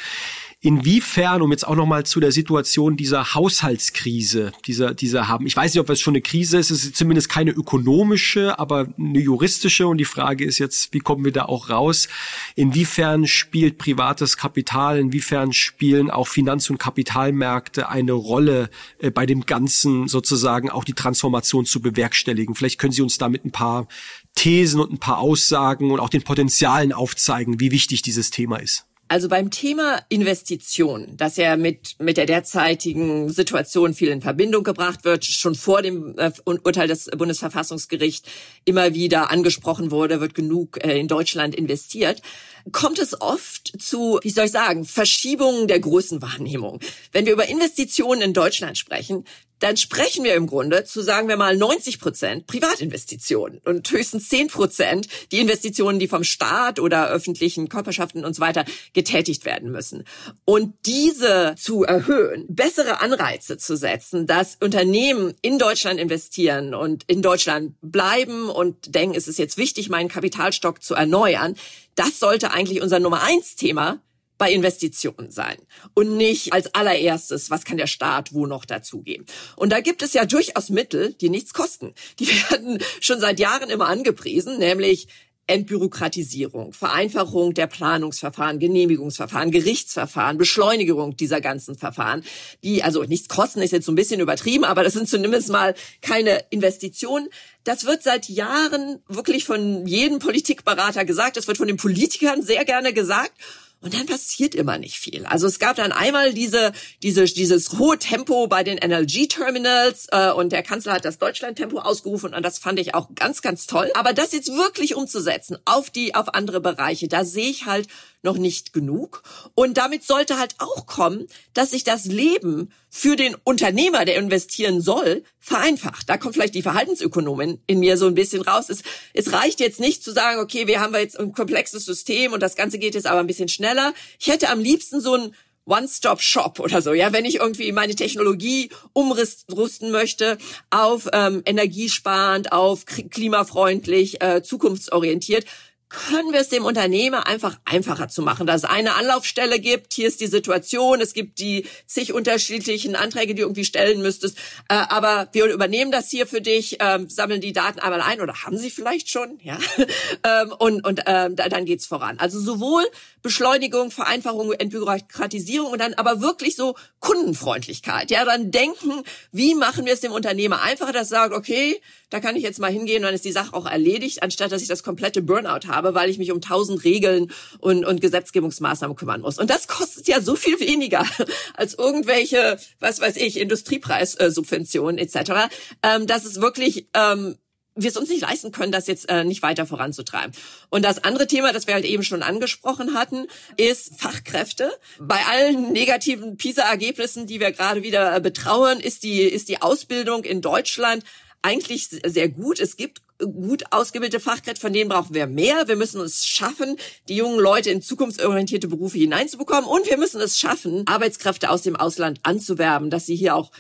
Inwiefern, um jetzt auch nochmal zu der Situation dieser Haushaltskrise, dieser, dieser haben, ich weiß nicht, ob es schon eine Krise ist, es ist zumindest keine ökonomische, aber eine juristische und die Frage ist jetzt, wie kommen wir da auch raus? Inwiefern spielt privates Kapital, inwiefern spielen auch Finanz- und Kapitalmärkte eine Rolle äh, bei dem Ganzen sozusagen auch die Transformation zu bewerkstelligen? Vielleicht können Sie uns da mit ein paar Thesen und ein paar Aussagen und auch den Potenzialen aufzeigen, wie wichtig dieses Thema ist. Also beim Thema Investition, das ja mit, mit der derzeitigen Situation viel in Verbindung gebracht wird, schon vor dem äh, Urteil des Bundesverfassungsgerichts immer wieder angesprochen wurde, wird genug äh, in Deutschland investiert, kommt es oft zu, wie soll ich sagen, Verschiebungen der Größenwahrnehmung. Wenn wir über Investitionen in Deutschland sprechen, dann sprechen wir im Grunde zu, sagen wir mal, 90 Prozent Privatinvestitionen und höchstens 10 Prozent die Investitionen, die vom Staat oder öffentlichen Körperschaften und so weiter getätigt werden müssen. Und diese zu erhöhen, bessere Anreize zu setzen, dass Unternehmen in Deutschland investieren und in Deutschland bleiben und denken, es ist jetzt wichtig, meinen Kapitalstock zu erneuern, das sollte eigentlich unser Nummer eins Thema bei Investitionen sein und nicht als allererstes, was kann der Staat wo noch dazugeben. Und da gibt es ja durchaus Mittel, die nichts kosten. Die (laughs) werden schon seit Jahren immer angepriesen, nämlich Entbürokratisierung, Vereinfachung der Planungsverfahren, Genehmigungsverfahren, Gerichtsverfahren, Beschleunigung dieser ganzen Verfahren, die also nichts kosten, ist jetzt so ein bisschen übertrieben, aber das sind zumindest mal keine Investitionen. Das wird seit Jahren wirklich von jedem Politikberater gesagt, das wird von den Politikern sehr gerne gesagt. Und dann passiert immer nicht viel. Also es gab dann einmal diese, diese, dieses hohe Tempo bei den NLG-Terminals äh, und der Kanzler hat das Deutschland-Tempo ausgerufen und das fand ich auch ganz, ganz toll. Aber das jetzt wirklich umzusetzen auf die, auf andere Bereiche, da sehe ich halt noch nicht genug. Und damit sollte halt auch kommen, dass sich das Leben für den Unternehmer, der investieren soll, vereinfacht. Da kommt vielleicht die Verhaltensökonomin in mir so ein bisschen raus. Es, es reicht jetzt nicht zu sagen, okay, wir haben jetzt ein komplexes System und das Ganze geht jetzt aber ein bisschen schneller. Ich hätte am liebsten so ein One-Stop-Shop oder so, ja, wenn ich irgendwie meine Technologie umrüsten möchte auf ähm, energiesparend, auf klimafreundlich, äh, zukunftsorientiert, können wir es dem Unternehmer einfach einfacher zu machen, dass es eine Anlaufstelle gibt, hier ist die Situation, es gibt die zig unterschiedlichen Anträge, die du irgendwie stellen müsstest, äh, aber wir übernehmen das hier für dich, äh, sammeln die Daten einmal ein oder haben sie vielleicht schon, ja, (laughs) ähm, und, und ähm, dann geht's voran. Also sowohl Beschleunigung, Vereinfachung, Entbürokratisierung und dann aber wirklich so Kundenfreundlichkeit, ja, dann denken, wie machen wir es dem Unternehmer einfacher, dass er sagt, okay, da kann ich jetzt mal hingehen und dann ist die Sache auch erledigt, anstatt dass ich das komplette Burnout habe, weil ich mich um tausend Regeln und, und Gesetzgebungsmaßnahmen kümmern muss. Und das kostet ja so viel weniger (laughs) als irgendwelche, was weiß ich, Industriepreissubventionen etc., ähm, dass es wirklich ähm, wir es uns nicht leisten können, das jetzt äh, nicht weiter voranzutreiben. Und das andere Thema, das wir halt eben schon angesprochen hatten, ist Fachkräfte. Bei allen negativen PISA-Ergebnissen, die wir gerade wieder äh, betrauern, ist die, ist die Ausbildung in Deutschland eigentlich sehr gut. Es gibt gut ausgebildete Fachkräfte, von denen brauchen wir mehr. Wir müssen es schaffen, die jungen Leute in zukunftsorientierte Berufe hineinzubekommen und wir müssen es schaffen, Arbeitskräfte aus dem Ausland anzuwerben, dass sie hier auch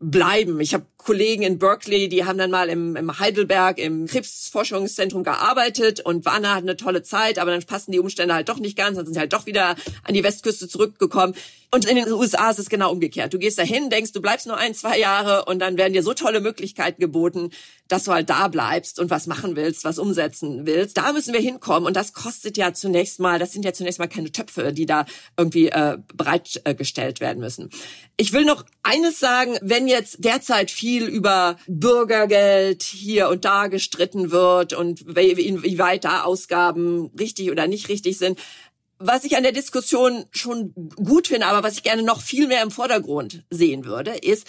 bleiben. Ich habe Kollegen in Berkeley, die haben dann mal im, im Heidelberg im Krebsforschungszentrum gearbeitet und waren da eine tolle Zeit, aber dann passen die Umstände halt doch nicht ganz, dann sind sie halt doch wieder an die Westküste zurückgekommen. Und in den USA ist es genau umgekehrt. Du gehst dahin, denkst, du bleibst nur ein, zwei Jahre und dann werden dir so tolle Möglichkeiten geboten, dass du halt da bleibst und was machen willst, was umsetzen willst. Da müssen wir hinkommen und das kostet ja zunächst mal, das sind ja zunächst mal keine Töpfe, die da irgendwie äh, bereitgestellt werden müssen. Ich will noch eines sagen, wenn jetzt derzeit viel über Bürgergeld hier und da gestritten wird und wie weit da Ausgaben richtig oder nicht richtig sind. Was ich an der Diskussion schon gut finde, aber was ich gerne noch viel mehr im Vordergrund sehen würde, ist,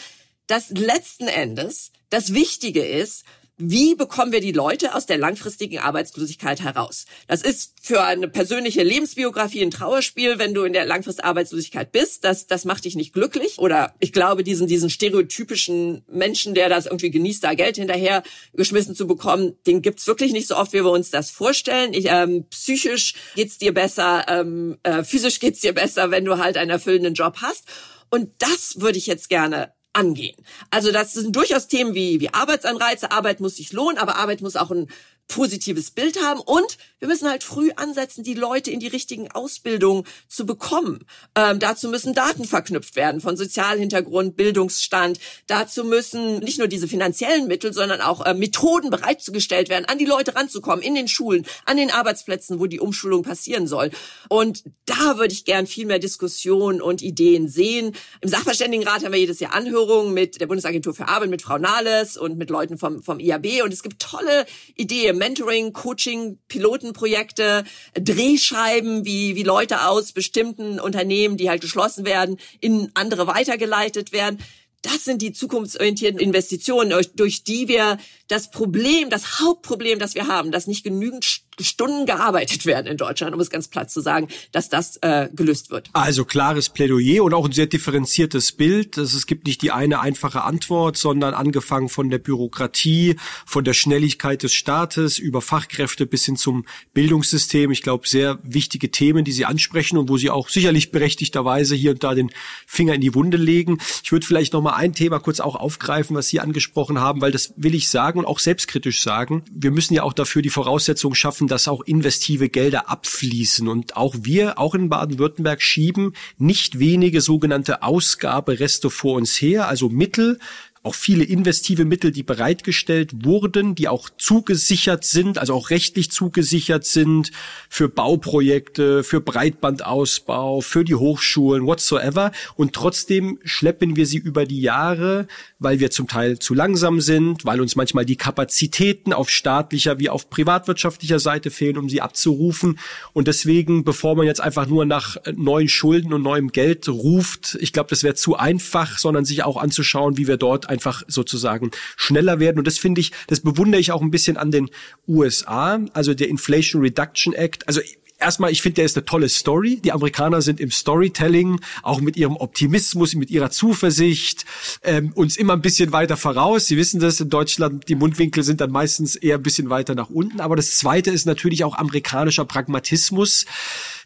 dass letzten Endes das Wichtige ist, wie bekommen wir die Leute aus der langfristigen Arbeitslosigkeit heraus? Das ist für eine persönliche Lebensbiografie ein Trauerspiel, wenn du in der langfristigen Arbeitslosigkeit bist. Das, das macht dich nicht glücklich. Oder ich glaube, diesen, diesen stereotypischen Menschen, der das irgendwie genießt, da Geld hinterher geschmissen zu bekommen, den gibt's wirklich nicht so oft, wie wir uns das vorstellen. Ich, ähm, psychisch geht's dir besser, ähm, äh, physisch geht's dir besser, wenn du halt einen erfüllenden Job hast. Und das würde ich jetzt gerne angehen. Also das sind durchaus Themen wie, wie Arbeitsanreize, Arbeit muss sich lohnen, aber Arbeit muss auch ein positives Bild haben und wir müssen halt früh ansetzen, die Leute in die richtigen Ausbildungen zu bekommen. Ähm, dazu müssen Daten verknüpft werden von Sozialhintergrund, Bildungsstand. Dazu müssen nicht nur diese finanziellen Mittel, sondern auch äh, Methoden bereitgestellt werden, an die Leute ranzukommen, in den Schulen, an den Arbeitsplätzen, wo die Umschulung passieren soll. Und da würde ich gern viel mehr Diskussion und Ideen sehen. Im Sachverständigenrat haben wir jedes Jahr Anhörungen mit der Bundesagentur für Arbeit, mit Frau Nahles und mit Leuten vom, vom IAB. Und es gibt tolle Ideen Mentoring, Coaching, Pilotenprojekte, Drehscheiben, wie, wie Leute aus bestimmten Unternehmen, die halt geschlossen werden, in andere weitergeleitet werden. Das sind die zukunftsorientierten Investitionen, durch die wir das Problem, das Hauptproblem, das wir haben, dass nicht genügend Stunden gearbeitet werden in Deutschland, um es ganz platt zu sagen, dass das äh, gelöst wird. Also klares Plädoyer und auch ein sehr differenziertes Bild. Es gibt nicht die eine einfache Antwort, sondern angefangen von der Bürokratie, von der Schnelligkeit des Staates über Fachkräfte bis hin zum Bildungssystem. Ich glaube, sehr wichtige Themen, die Sie ansprechen und wo Sie auch sicherlich berechtigterweise hier und da den Finger in die Wunde legen. Ich würde vielleicht noch mal ein Thema kurz auch aufgreifen, was Sie angesprochen haben, weil das will ich sagen und auch selbstkritisch sagen. Wir müssen ja auch dafür die Voraussetzungen schaffen, dass auch investive Gelder abfließen. Und auch wir, auch in Baden-Württemberg, schieben nicht wenige sogenannte Ausgabereste vor uns her, also Mittel, auch viele investive Mittel, die bereitgestellt wurden, die auch zugesichert sind, also auch rechtlich zugesichert sind für Bauprojekte, für Breitbandausbau, für die Hochschulen, whatsoever. Und trotzdem schleppen wir sie über die Jahre, weil wir zum Teil zu langsam sind, weil uns manchmal die Kapazitäten auf staatlicher wie auf privatwirtschaftlicher Seite fehlen, um sie abzurufen. Und deswegen, bevor man jetzt einfach nur nach neuen Schulden und neuem Geld ruft, ich glaube, das wäre zu einfach, sondern sich auch anzuschauen, wie wir dort einfach sozusagen schneller werden. Und das finde ich, das bewundere ich auch ein bisschen an den USA, also der Inflation Reduction Act. Also erstmal, ich finde, der ist eine tolle Story. Die Amerikaner sind im Storytelling, auch mit ihrem Optimismus, mit ihrer Zuversicht, ähm, uns immer ein bisschen weiter voraus. Sie wissen das, in Deutschland, die Mundwinkel sind dann meistens eher ein bisschen weiter nach unten. Aber das Zweite ist natürlich auch amerikanischer Pragmatismus.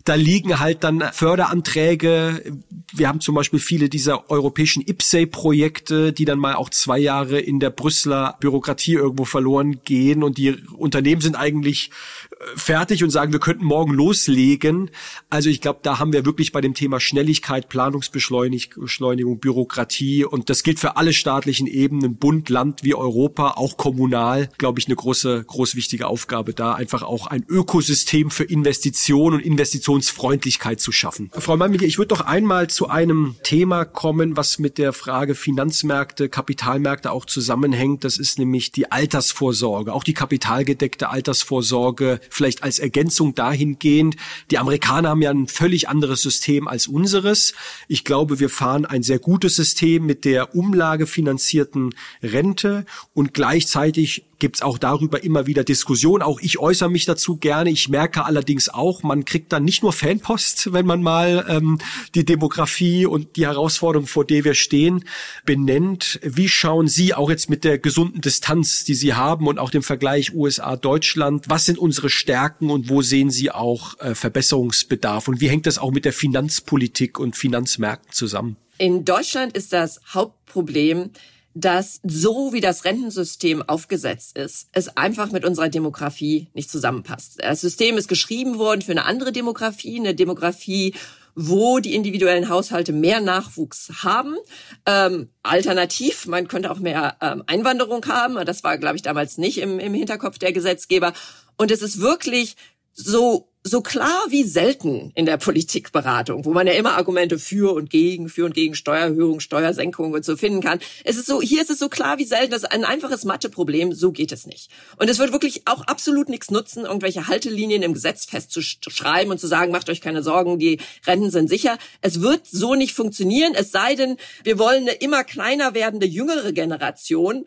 Da liegen halt dann Förderanträge. Wir haben zum Beispiel viele dieser europäischen IPSEI-Projekte, die dann mal auch zwei Jahre in der Brüsseler Bürokratie irgendwo verloren gehen und die Unternehmen sind eigentlich fertig und sagen, wir könnten morgen loslegen. Also ich glaube, da haben wir wirklich bei dem Thema Schnelligkeit, Planungsbeschleunigung, Bürokratie und das gilt für alle staatlichen Ebenen, Bund, Land wie Europa, auch kommunal, glaube ich, eine große, groß wichtige Aufgabe da, einfach auch ein Ökosystem für Investitionen und Investitionsfreundlichkeit zu schaffen. Frau Malmige, ich würde doch einmal zu einem Thema kommen, was mit der Frage Finanzmärkte, Kapitalmärkte auch zusammenhängt. Das ist nämlich die Altersvorsorge, auch die kapitalgedeckte Altersvorsorge, vielleicht als Ergänzung dahingehend. Die Amerikaner haben ja ein völlig anderes System als unseres. Ich glaube, wir fahren ein sehr gutes System mit der umlagefinanzierten Rente und gleichzeitig gibt's auch darüber immer wieder Diskussionen. Auch ich äußere mich dazu gerne. Ich merke allerdings auch, man kriegt dann nicht nur Fanpost, wenn man mal ähm, die Demografie und die Herausforderungen, vor der wir stehen, benennt. Wie schauen Sie auch jetzt mit der gesunden Distanz, die Sie haben und auch dem Vergleich USA-Deutschland, was sind unsere Stärken und wo sehen Sie auch äh, Verbesserungsbedarf? Und wie hängt das auch mit der Finanzpolitik und Finanzmärkten zusammen? In Deutschland ist das Hauptproblem, dass so wie das Rentensystem aufgesetzt ist, es einfach mit unserer Demografie nicht zusammenpasst. Das System ist geschrieben worden für eine andere Demografie, eine Demografie, wo die individuellen Haushalte mehr Nachwuchs haben. Ähm, alternativ, man könnte auch mehr ähm, Einwanderung haben. Das war, glaube ich, damals nicht im, im Hinterkopf der Gesetzgeber. Und es ist wirklich so so klar wie selten in der Politikberatung, wo man ja immer Argumente für und gegen, für und gegen Steuererhöhung, Steuersenkung und so finden kann. Es ist so, hier ist es so klar wie selten, das ist ein einfaches Matheproblem, so geht es nicht. Und es wird wirklich auch absolut nichts nutzen, irgendwelche Haltelinien im Gesetz festzuschreiben und zu sagen, macht euch keine Sorgen, die Renten sind sicher. Es wird so nicht funktionieren, es sei denn, wir wollen eine immer kleiner werdende jüngere Generation,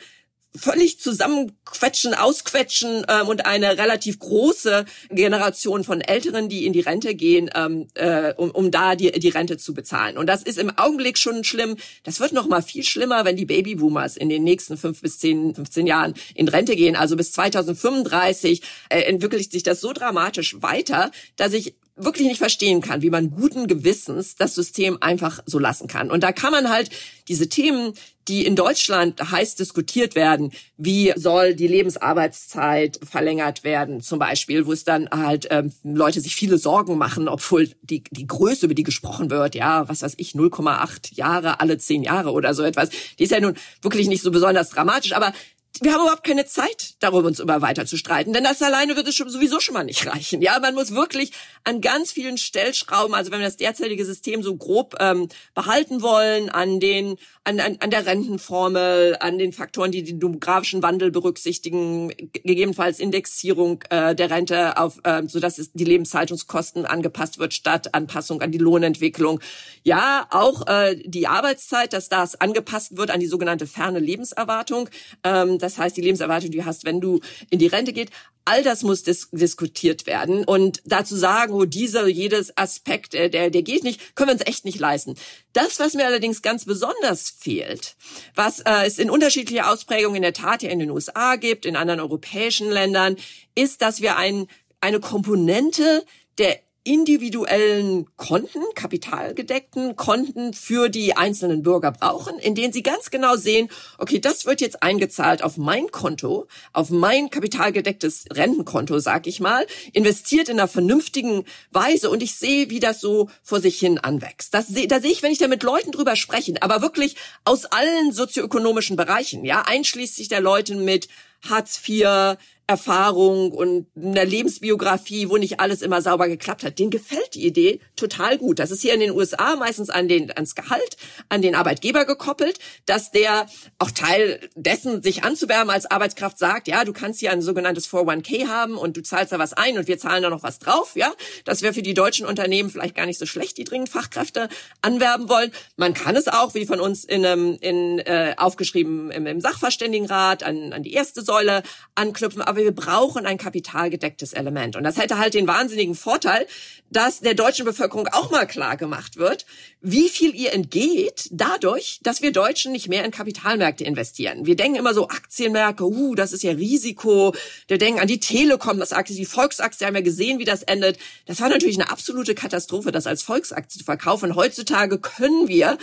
völlig zusammenquetschen, ausquetschen ähm, und eine relativ große Generation von Älteren, die in die Rente gehen, ähm, äh, um, um da die, die Rente zu bezahlen. Und das ist im Augenblick schon schlimm. Das wird noch mal viel schlimmer, wenn die Babyboomers in den nächsten fünf bis zehn, 15 Jahren in Rente gehen. Also bis 2035 äh, entwickelt sich das so dramatisch weiter, dass ich wirklich nicht verstehen kann, wie man guten Gewissens das System einfach so lassen kann. Und da kann man halt diese Themen, die in Deutschland heiß diskutiert werden, wie soll die Lebensarbeitszeit verlängert werden, zum Beispiel, wo es dann halt ähm, Leute sich viele Sorgen machen, obwohl die, die Größe, über die gesprochen wird, ja, was weiß ich, 0,8 Jahre alle zehn Jahre oder so etwas, die ist ja nun wirklich nicht so besonders dramatisch, aber wir haben überhaupt keine Zeit, darüber uns immer weiter zu streiten, denn das alleine wird es schon, sowieso schon mal nicht reichen. Ja, man muss wirklich an ganz vielen Stellschrauben, also wenn wir das derzeitige System so grob ähm, behalten wollen, an den, an, an, an der Rentenformel, an den Faktoren, die den demografischen Wandel berücksichtigen, gegebenenfalls Indexierung äh, der Rente auf, äh, so dass es die Lebenshaltungskosten angepasst wird statt Anpassung an die Lohnentwicklung. Ja, auch äh, die Arbeitszeit, dass das angepasst wird an die sogenannte ferne Lebenserwartung. Ähm, das heißt, die Lebenserwartung, die du hast, wenn du in die Rente geht, all das muss dis diskutiert werden. Und dazu sagen, wo dieser, jedes Aspekt, äh, der, der geht nicht, können wir uns echt nicht leisten. Das, was mir allerdings ganz besonders fehlt, was äh, es in unterschiedlicher Ausprägung in der Tat ja in den USA gibt, in anderen europäischen Ländern, ist, dass wir ein, eine Komponente der individuellen Konten, kapitalgedeckten Konten für die einzelnen Bürger brauchen, in denen sie ganz genau sehen, okay, das wird jetzt eingezahlt auf mein Konto, auf mein kapitalgedecktes Rentenkonto, sag ich mal, investiert in einer vernünftigen Weise und ich sehe, wie das so vor sich hin anwächst. Das, da sehe ich, wenn ich da mit Leuten drüber spreche, aber wirklich aus allen sozioökonomischen Bereichen, ja, einschließlich der Leute mit Hartz IV, Erfahrung und einer Lebensbiografie, wo nicht alles immer sauber geklappt hat. Den gefällt die Idee total gut. Das ist hier in den USA meistens an den, ans Gehalt, an den Arbeitgeber gekoppelt, dass der auch Teil dessen, sich anzuwerben als Arbeitskraft sagt, ja, du kannst hier ein sogenanntes 401k haben und du zahlst da was ein und wir zahlen da noch was drauf, ja. Das wäre für die deutschen Unternehmen vielleicht gar nicht so schlecht, die dringend Fachkräfte anwerben wollen. Man kann es auch, wie von uns in, einem, in äh, aufgeschrieben im, im Sachverständigenrat, an, an die erste Säule anknüpfen. Aber aber wir brauchen ein kapitalgedecktes Element. Und das hätte halt den wahnsinnigen Vorteil, dass der deutschen Bevölkerung auch mal klar gemacht wird, wie viel ihr entgeht dadurch, dass wir Deutschen nicht mehr in Kapitalmärkte investieren. Wir denken immer so Aktienmärkte, uh, das ist ja Risiko. Wir denken an die Telekom, das Aktie, die Volksaktie, haben wir gesehen, wie das endet. Das war natürlich eine absolute Katastrophe, das als Volksaktie zu verkaufen. Heutzutage können wir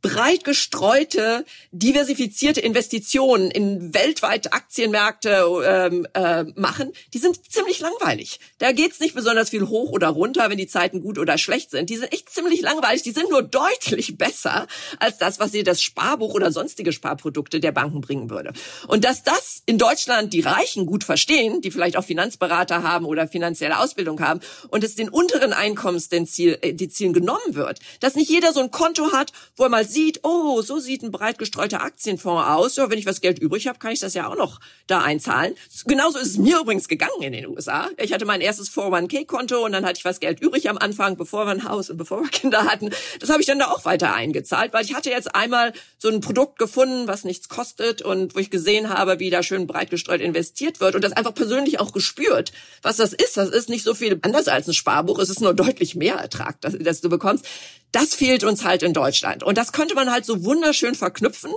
breit gestreute, diversifizierte Investitionen in weltweite Aktienmärkte ähm, äh, machen, die sind ziemlich langweilig. Da geht's nicht besonders viel hoch oder runter, wenn die Zeiten gut oder schlecht sind. Die sind echt ziemlich langweilig. Die sind nur deutlich besser als das, was sie das Sparbuch oder sonstige Sparprodukte der Banken bringen würde. Und dass das in Deutschland die Reichen gut verstehen, die vielleicht auch Finanzberater haben oder finanzielle Ausbildung haben, und es den unteren Einkommens den Ziel, äh, genommen wird, dass nicht jeder so ein Konto hat, wo er mal sieht, oh, so sieht ein breit gestreuter Aktienfonds aus. Ja, wenn ich was Geld übrig habe, kann ich das ja auch noch da einzahlen. Genauso ist es mir übrigens gegangen in den USA. Ich hatte mein erstes 401k-Konto und dann hatte ich was Geld übrig am Anfang, bevor wir ein Haus und bevor wir (laughs) Kinder hatten. Das habe ich dann da auch weiter eingezahlt, weil ich hatte jetzt einmal so ein Produkt gefunden, was nichts kostet und wo ich gesehen habe, wie da schön breit gestreut investiert wird und das einfach persönlich auch gespürt, was das ist. Das ist nicht so viel anders als ein Sparbuch. Es ist nur deutlich mehr Ertrag, das, das du bekommst. Das fehlt uns halt in Deutschland. Und das könnte man halt so wunderschön verknüpfen,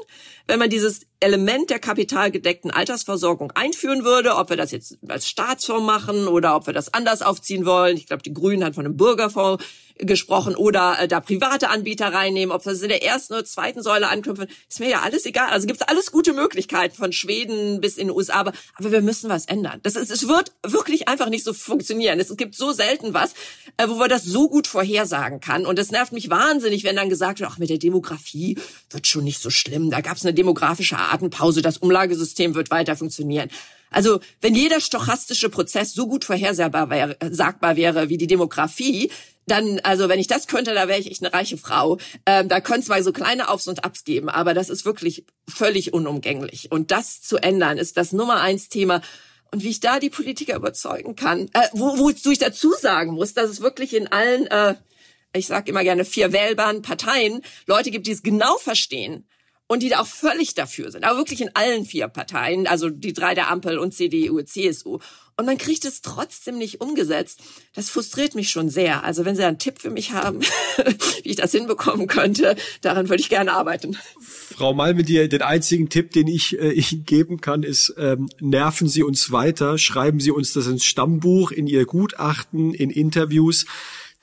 wenn man dieses Element der kapitalgedeckten Altersversorgung einführen würde, ob wir das jetzt als Staatsfonds machen oder ob wir das anders aufziehen wollen. Ich glaube, die Grünen hat von einem Bürgerfonds gesprochen oder äh, da private Anbieter reinnehmen, ob wir das in der ersten oder zweiten Säule anknüpfen, ist mir ja alles egal. Also gibt es alles gute Möglichkeiten von Schweden bis in den USA, aber, aber wir müssen was ändern. Das ist, es wird wirklich einfach nicht so funktionieren. Es gibt so selten was, äh, wo man das so gut vorhersagen kann. Und das nervt mich wahnsinnig, wenn dann gesagt wird, ach, mit der Demografie wird schon nicht so schlimm. Da gab es eine demografische Atempause, das Umlagesystem wird weiter funktionieren. Also wenn jeder stochastische Prozess so gut vorhersagbar wäre, sagbar wäre wie die Demografie, dann, also wenn ich das könnte, da wäre ich echt eine reiche Frau. Ähm, da könnte es mal so kleine Aufs und Abs geben, aber das ist wirklich völlig unumgänglich. Und das zu ändern, ist das Nummer eins Thema. Und wie ich da die Politiker überzeugen kann, äh, wo, wozu ich dazu sagen muss, dass es wirklich in allen, äh, ich sage immer gerne vier wählbaren Parteien Leute gibt, die es genau verstehen und die da auch völlig dafür sind, aber wirklich in allen vier Parteien, also die drei der Ampel und CDU, CSU und man kriegt es trotzdem nicht umgesetzt. Das frustriert mich schon sehr. Also wenn Sie einen Tipp für mich haben, (laughs) wie ich das hinbekommen könnte, daran würde ich gerne arbeiten. Frau Malmedier, den einzigen Tipp, den ich äh, Ihnen geben kann, ist, ähm, nerven Sie uns weiter, schreiben Sie uns das ins Stammbuch, in Ihr Gutachten, in Interviews.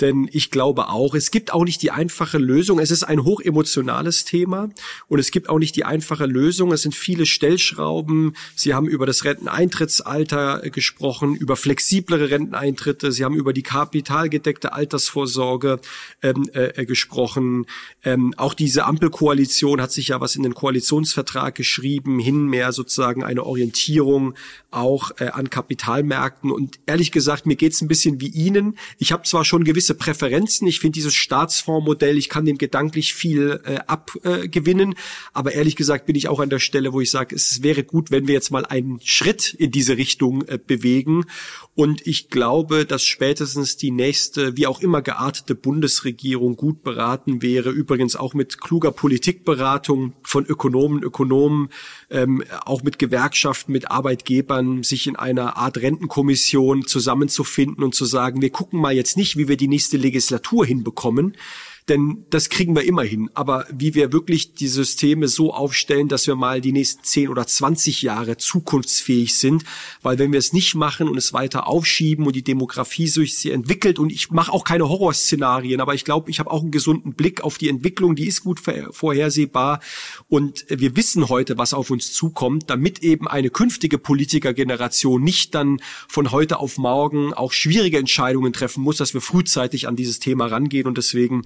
Denn ich glaube auch, es gibt auch nicht die einfache Lösung. Es ist ein hochemotionales Thema und es gibt auch nicht die einfache Lösung. Es sind viele Stellschrauben. Sie haben über das Renteneintrittsalter gesprochen, über flexiblere Renteneintritte. Sie haben über die kapitalgedeckte Altersvorsorge ähm, äh, gesprochen. Ähm, auch diese Ampelkoalition hat sich ja was in den Koalitionsvertrag geschrieben, hin mehr sozusagen eine Orientierung auch äh, an Kapitalmärkten. Und ehrlich gesagt, mir geht's ein bisschen wie Ihnen. Ich habe zwar schon gewisse Präferenzen. Ich finde dieses Staatsfondsmodell, ich kann dem gedanklich viel äh, abgewinnen. Äh, aber ehrlich gesagt bin ich auch an der Stelle, wo ich sage, es wäre gut, wenn wir jetzt mal einen Schritt in diese Richtung äh, bewegen. Und ich glaube, dass spätestens die nächste, wie auch immer geartete Bundesregierung gut beraten wäre, übrigens auch mit kluger Politikberatung von Ökonomen, Ökonomen, ähm, auch mit Gewerkschaften, mit Arbeitgebern, sich in einer Art Rentenkommission zusammenzufinden und zu sagen, wir gucken mal jetzt nicht, wie wir die nächste Legislatur hinbekommen, denn das kriegen wir immer hin. Aber wie wir wirklich die Systeme so aufstellen, dass wir mal die nächsten 10 oder 20 Jahre zukunftsfähig sind, weil wenn wir es nicht machen und es weiter aufschieben und die Demografie sich entwickelt und ich mache auch keine Horrorszenarien, aber ich glaube, ich habe auch einen gesunden Blick auf die Entwicklung, die ist gut vorhersehbar. Und wir wissen heute, was auf uns zukommt, damit eben eine künftige Politikergeneration nicht dann von heute auf morgen auch schwierige Entscheidungen treffen muss, dass wir frühzeitig an dieses Thema rangehen. Und deswegen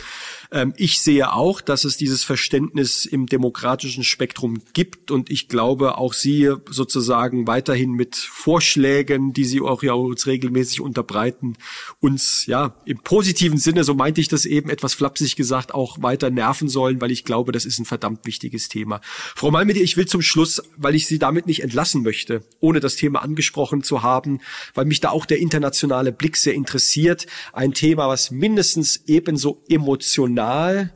ich sehe auch, dass es dieses Verständnis im demokratischen Spektrum gibt und ich glaube, auch Sie sozusagen weiterhin mit Vorschlägen, die Sie auch ja uns regelmäßig unterbreiten, uns ja im positiven Sinne, so meinte ich das eben etwas flapsig gesagt, auch weiter nerven sollen, weil ich glaube, das ist ein verdammt wichtiges Thema. Frau Malmedy, ich will zum Schluss, weil ich Sie damit nicht entlassen möchte, ohne das Thema angesprochen zu haben, weil mich da auch der internationale Blick sehr interessiert, ein Thema, was mindestens ebenso emotional emotional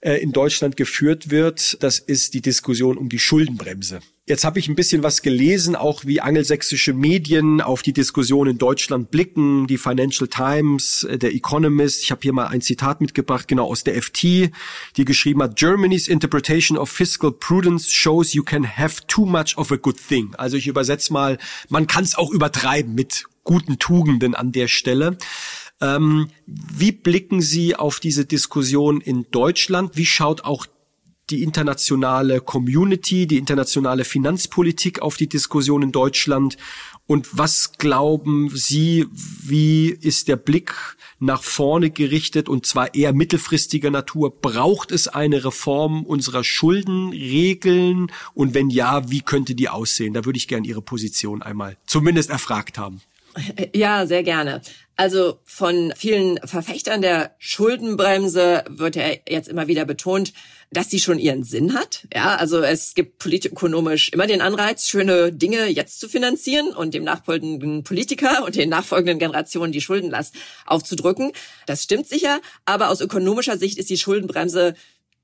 äh, in Deutschland geführt wird, das ist die Diskussion um die Schuldenbremse. Jetzt habe ich ein bisschen was gelesen, auch wie angelsächsische Medien auf die Diskussion in Deutschland blicken, die Financial Times, äh, der Economist. Ich habe hier mal ein Zitat mitgebracht, genau aus der FT, die geschrieben hat, Germany's interpretation of fiscal prudence shows you can have too much of a good thing. Also ich übersetze mal, man kann es auch übertreiben mit guten Tugenden an der Stelle. Ähm, wie blicken Sie auf diese Diskussion in Deutschland? Wie schaut auch die internationale Community, die internationale Finanzpolitik auf die Diskussion in Deutschland? Und was glauben Sie, wie ist der Blick nach vorne gerichtet und zwar eher mittelfristiger Natur? Braucht es eine Reform unserer Schuldenregeln? Und wenn ja, wie könnte die aussehen? Da würde ich gerne Ihre Position einmal zumindest erfragt haben. Ja, sehr gerne. Also von vielen Verfechtern der Schuldenbremse wird ja jetzt immer wieder betont, dass die schon ihren Sinn hat. Ja, also es gibt politökonomisch immer den Anreiz, schöne Dinge jetzt zu finanzieren und dem nachfolgenden Politiker und den nachfolgenden Generationen die Schuldenlast aufzudrücken. Das stimmt sicher, aber aus ökonomischer Sicht ist die Schuldenbremse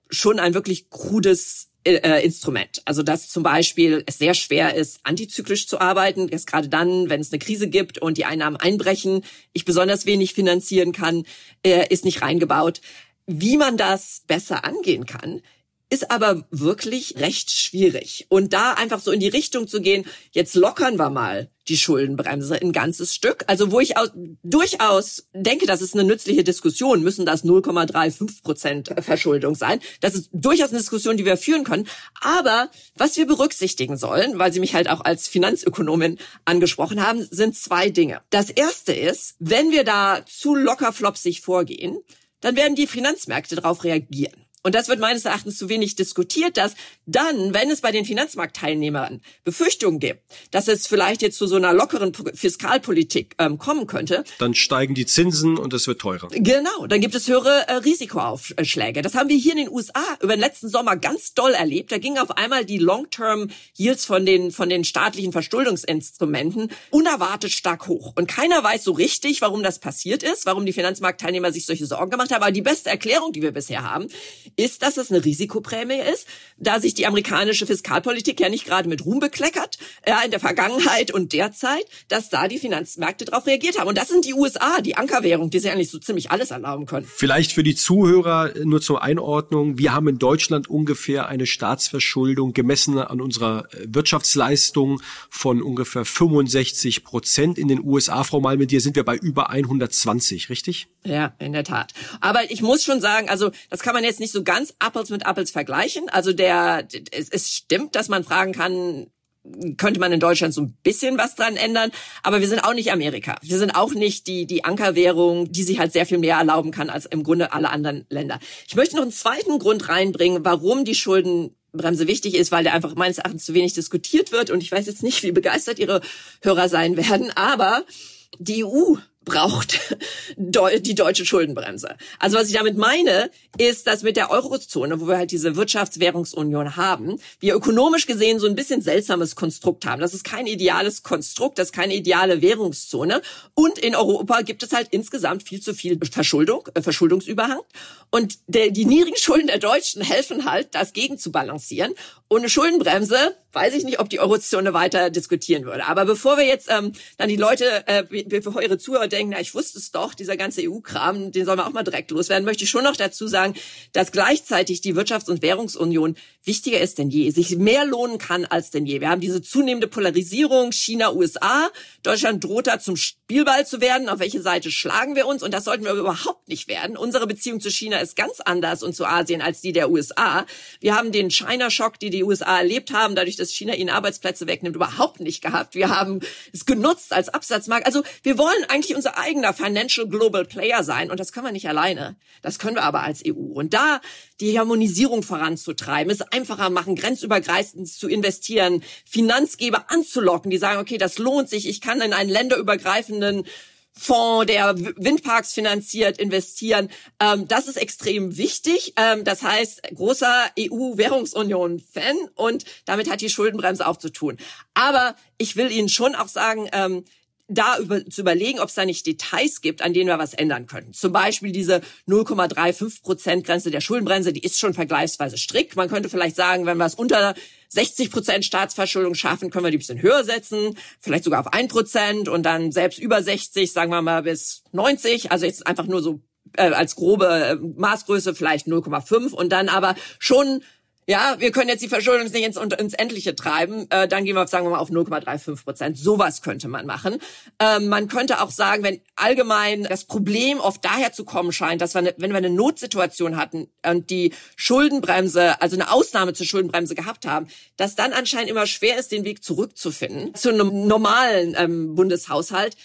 schon ein wirklich krudes äh, Instrument. Also dass zum Beispiel es sehr schwer ist, antizyklisch zu arbeiten, erst gerade dann, wenn es eine Krise gibt und die Einnahmen einbrechen, ich besonders wenig finanzieren kann, äh, ist nicht reingebaut. Wie man das besser angehen kann, ist aber wirklich recht schwierig. Und da einfach so in die Richtung zu gehen, jetzt lockern wir mal die Schuldenbremse ein ganzes Stück. Also wo ich auch durchaus denke, das ist eine nützliche Diskussion, müssen das 0,35 Prozent Verschuldung sein. Das ist durchaus eine Diskussion, die wir führen können. Aber was wir berücksichtigen sollen, weil Sie mich halt auch als Finanzökonomin angesprochen haben, sind zwei Dinge. Das erste ist, wenn wir da zu lockerflopsig vorgehen, dann werden die Finanzmärkte darauf reagieren. Und das wird meines Erachtens zu wenig diskutiert, dass dann, wenn es bei den Finanzmarktteilnehmern Befürchtungen gibt, dass es vielleicht jetzt zu so einer lockeren Fiskalpolitik ähm, kommen könnte. Dann steigen die Zinsen und es wird teurer. Genau, dann gibt es höhere äh, Risikoaufschläge. Das haben wir hier in den USA über den letzten Sommer ganz doll erlebt. Da gingen auf einmal die Long-Term-Yields von den, von den staatlichen Verschuldungsinstrumenten unerwartet stark hoch. Und keiner weiß so richtig, warum das passiert ist, warum die Finanzmarktteilnehmer sich solche Sorgen gemacht haben. Aber die beste Erklärung, die wir bisher haben, ist, dass es eine Risikoprämie ist, da sich die amerikanische Fiskalpolitik ja nicht gerade mit Ruhm bekleckert, ja, in der Vergangenheit und derzeit, dass da die Finanzmärkte darauf reagiert haben. Und das sind die USA, die Ankerwährung, die sie eigentlich so ziemlich alles erlauben können. Vielleicht für die Zuhörer nur zur Einordnung. Wir haben in Deutschland ungefähr eine Staatsverschuldung gemessen an unserer Wirtschaftsleistung von ungefähr 65 Prozent. In den USA, Frau Mal, mit dir sind wir bei über 120, richtig? Ja, in der Tat. Aber ich muss schon sagen, also das kann man jetzt nicht so ganz Apples mit Apples vergleichen. Also der, es, es stimmt, dass man fragen kann, könnte man in Deutschland so ein bisschen was dran ändern. Aber wir sind auch nicht Amerika. Wir sind auch nicht die, die Ankerwährung, die sich halt sehr viel mehr erlauben kann als im Grunde alle anderen Länder. Ich möchte noch einen zweiten Grund reinbringen, warum die Schuldenbremse wichtig ist, weil der einfach meines Erachtens zu wenig diskutiert wird. Und ich weiß jetzt nicht, wie begeistert Ihre Hörer sein werden, aber die EU braucht (laughs) die deutsche Schuldenbremse. Also was ich damit meine, ist, dass mit der Eurozone, wo wir halt diese Wirtschaftswährungsunion haben, wir ökonomisch gesehen so ein bisschen seltsames Konstrukt haben. Das ist kein ideales Konstrukt, das ist keine ideale Währungszone. Und in Europa gibt es halt insgesamt viel zu viel Verschuldung, äh, Verschuldungsüberhang. Und der, die niedrigen Schulden der Deutschen helfen halt, das gegen zu balancieren. Ohne Schuldenbremse weiß ich nicht, ob die Eurozone weiter diskutieren würde. Aber bevor wir jetzt ähm, dann die Leute, äh, bevor ihre Zuhörer denken, na, ich wusste es doch, dieser ganze EU-Kram, den soll man auch mal direkt loswerden, möchte ich schon noch dazu sagen, dass gleichzeitig die Wirtschafts- und Währungsunion wichtiger ist denn je, sich mehr lohnen kann als denn je. Wir haben diese zunehmende Polarisierung China, USA. Deutschland droht da zum Spielball zu werden. Auf welche Seite schlagen wir uns? Und das sollten wir überhaupt nicht werden. Unsere Beziehung zu China ist ganz anders und zu Asien als die der USA. Wir haben den China-Schock, die die USA erlebt haben, dadurch, dass China ihnen Arbeitsplätze wegnimmt, überhaupt nicht gehabt. Wir haben es genutzt als Absatzmarkt. Also wir wollen eigentlich unser eigener Financial Global Player sein und das können wir nicht alleine. Das können wir aber als EU. Und da die Harmonisierung voranzutreiben, es einfacher machen, grenzübergreifend zu investieren, Finanzgeber anzulocken, die sagen, okay, das lohnt sich, ich kann in einen länderübergreifenden Fonds, der Windparks finanziert, investieren. Ähm, das ist extrem wichtig. Ähm, das heißt, großer EU-Währungsunion-Fan und damit hat die Schuldenbremse auch zu tun. Aber ich will Ihnen schon auch sagen, ähm, da über, zu überlegen, ob es da nicht Details gibt, an denen wir was ändern können. Zum Beispiel diese 0,35 Prozent Grenze der Schuldenbremse, die ist schon vergleichsweise strikt. Man könnte vielleicht sagen, wenn wir es unter 60 Prozent Staatsverschuldung schaffen, können wir die ein bisschen höher setzen, vielleicht sogar auf ein Prozent und dann selbst über 60, sagen wir mal bis 90. Also jetzt einfach nur so äh, als grobe äh, Maßgröße vielleicht 0,5 und dann aber schon ja, wir können jetzt die Verschuldung nicht ins, ins Endliche treiben, äh, dann gehen wir, sagen wir mal, auf 0,35 Prozent. Sowas könnte man machen. Ähm, man könnte auch sagen, wenn allgemein das Problem oft daher zu kommen scheint, dass wir, ne, wenn wir eine Notsituation hatten und die Schuldenbremse, also eine Ausnahme zur Schuldenbremse gehabt haben, dass dann anscheinend immer schwer ist, den Weg zurückzufinden zu einem normalen ähm, Bundeshaushalt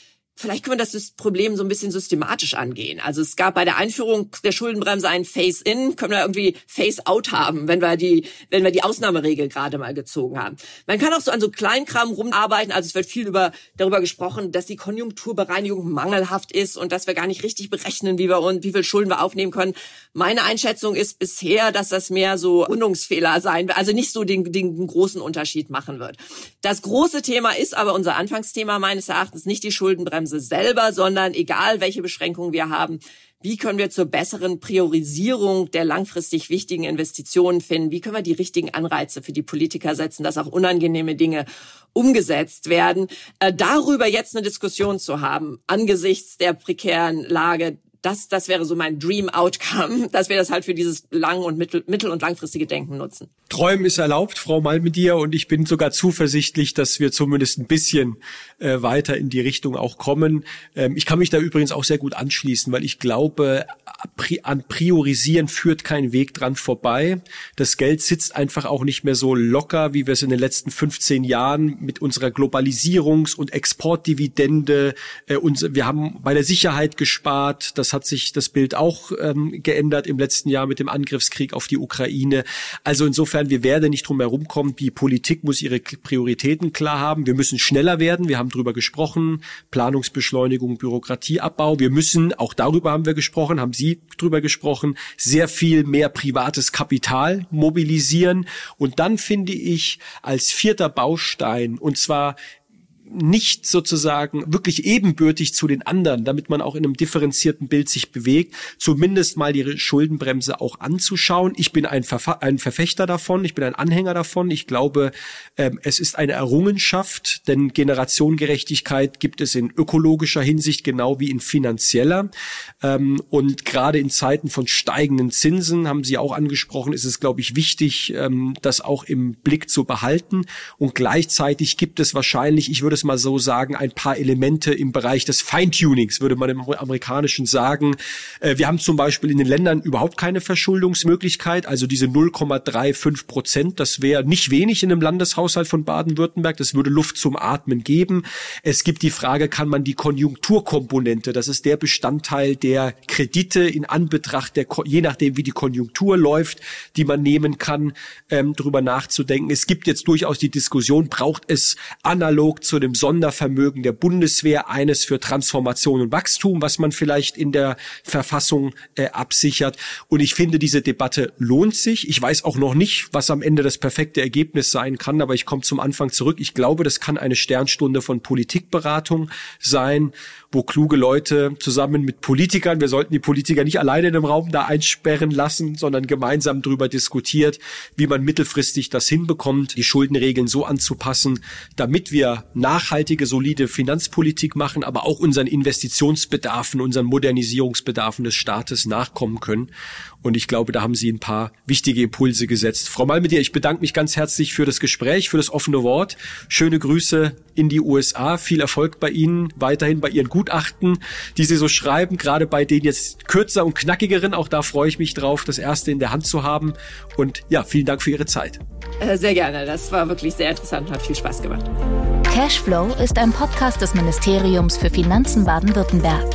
Vielleicht können wir das Problem so ein bisschen systematisch angehen. Also es gab bei der Einführung der Schuldenbremse ein Face-in, können wir irgendwie Face-out haben, wenn wir die, wenn wir die Ausnahmeregel gerade mal gezogen haben. Man kann auch so an so Kleinkram rumarbeiten. Also es wird viel über, darüber gesprochen, dass die Konjunkturbereinigung mangelhaft ist und dass wir gar nicht richtig berechnen, wie wir und wie viel Schulden wir aufnehmen können. Meine Einschätzung ist bisher, dass das mehr so Rundungsfehler sein wird, also nicht so den, den großen Unterschied machen wird. Das große Thema ist aber unser Anfangsthema meines Erachtens nicht die Schuldenbremse Schuldenbremse selber, sondern egal welche Beschränkungen wir haben, wie können wir zur besseren Priorisierung der langfristig wichtigen Investitionen finden? Wie können wir die richtigen Anreize für die Politiker setzen, dass auch unangenehme Dinge umgesetzt werden? Äh, darüber jetzt eine Diskussion zu haben, angesichts der prekären Lage das, das wäre so mein Dream Outcome, (laughs) dass wir das halt für dieses lang- und mittel-, mittel und langfristige Denken nutzen. Träumen ist erlaubt, Frau Malmedier, und ich bin sogar zuversichtlich, dass wir zumindest ein bisschen äh, weiter in die Richtung auch kommen. Ähm, ich kann mich da übrigens auch sehr gut anschließen, weil ich glaube, an Priorisieren führt kein Weg dran vorbei. Das Geld sitzt einfach auch nicht mehr so locker, wie wir es in den letzten 15 Jahren mit unserer Globalisierungs- und Exportdividende, äh, uns, wir haben bei der Sicherheit gespart, das hat sich das Bild auch ähm, geändert im letzten Jahr mit dem Angriffskrieg auf die Ukraine. Also insofern, wir werden nicht drum herum kommen. Die Politik muss ihre Prioritäten klar haben. Wir müssen schneller werden. Wir haben drüber gesprochen. Planungsbeschleunigung, Bürokratieabbau. Wir müssen, auch darüber haben wir gesprochen, haben Sie drüber gesprochen, sehr viel mehr privates Kapital mobilisieren. Und dann finde ich als vierter Baustein, und zwar nicht sozusagen wirklich ebenbürtig zu den anderen, damit man auch in einem differenzierten Bild sich bewegt, zumindest mal die Schuldenbremse auch anzuschauen. Ich bin ein, Verfa ein Verfechter davon, ich bin ein Anhänger davon. Ich glaube, ähm, es ist eine Errungenschaft, denn Generationengerechtigkeit gibt es in ökologischer Hinsicht genau wie in finanzieller. Ähm, und gerade in Zeiten von steigenden Zinsen, haben Sie auch angesprochen, ist es, glaube ich, wichtig, ähm, das auch im Blick zu behalten. Und gleichzeitig gibt es wahrscheinlich, ich würde es mal so sagen, ein paar Elemente im Bereich des Feintunings, würde man im Amerikanischen sagen. Äh, wir haben zum Beispiel in den Ländern überhaupt keine Verschuldungsmöglichkeit, also diese 0,35 Prozent, das wäre nicht wenig in einem Landeshaushalt von Baden-Württemberg, das würde Luft zum Atmen geben. Es gibt die Frage, kann man die Konjunkturkomponente, das ist der Bestandteil der Kredite in Anbetracht der, je nachdem wie die Konjunktur läuft, die man nehmen kann, ähm, darüber nachzudenken. Es gibt jetzt durchaus die Diskussion, braucht es analog zu dem dem Sondervermögen der Bundeswehr eines für Transformation und Wachstum, was man vielleicht in der Verfassung äh, absichert. Und ich finde, diese Debatte lohnt sich. Ich weiß auch noch nicht, was am Ende das perfekte Ergebnis sein kann, aber ich komme zum Anfang zurück. Ich glaube, das kann eine Sternstunde von Politikberatung sein wo kluge Leute zusammen mit Politikern, wir sollten die Politiker nicht alleine in einem Raum da einsperren lassen, sondern gemeinsam darüber diskutiert, wie man mittelfristig das hinbekommt, die Schuldenregeln so anzupassen, damit wir nachhaltige, solide Finanzpolitik machen, aber auch unseren Investitionsbedarfen, unseren Modernisierungsbedarfen des Staates nachkommen können. Und ich glaube, da haben Sie ein paar wichtige Impulse gesetzt. Frau Malmedier, ich bedanke mich ganz herzlich für das Gespräch, für das offene Wort. Schöne Grüße in die USA. Viel Erfolg bei Ihnen, weiterhin bei Ihren Gutachten, die Sie so schreiben, gerade bei den jetzt kürzer und knackigeren. Auch da freue ich mich drauf, das erste in der Hand zu haben. Und ja, vielen Dank für Ihre Zeit. Äh, sehr gerne. Das war wirklich sehr interessant und hat viel Spaß gemacht. Cashflow ist ein Podcast des Ministeriums für Finanzen Baden-Württemberg.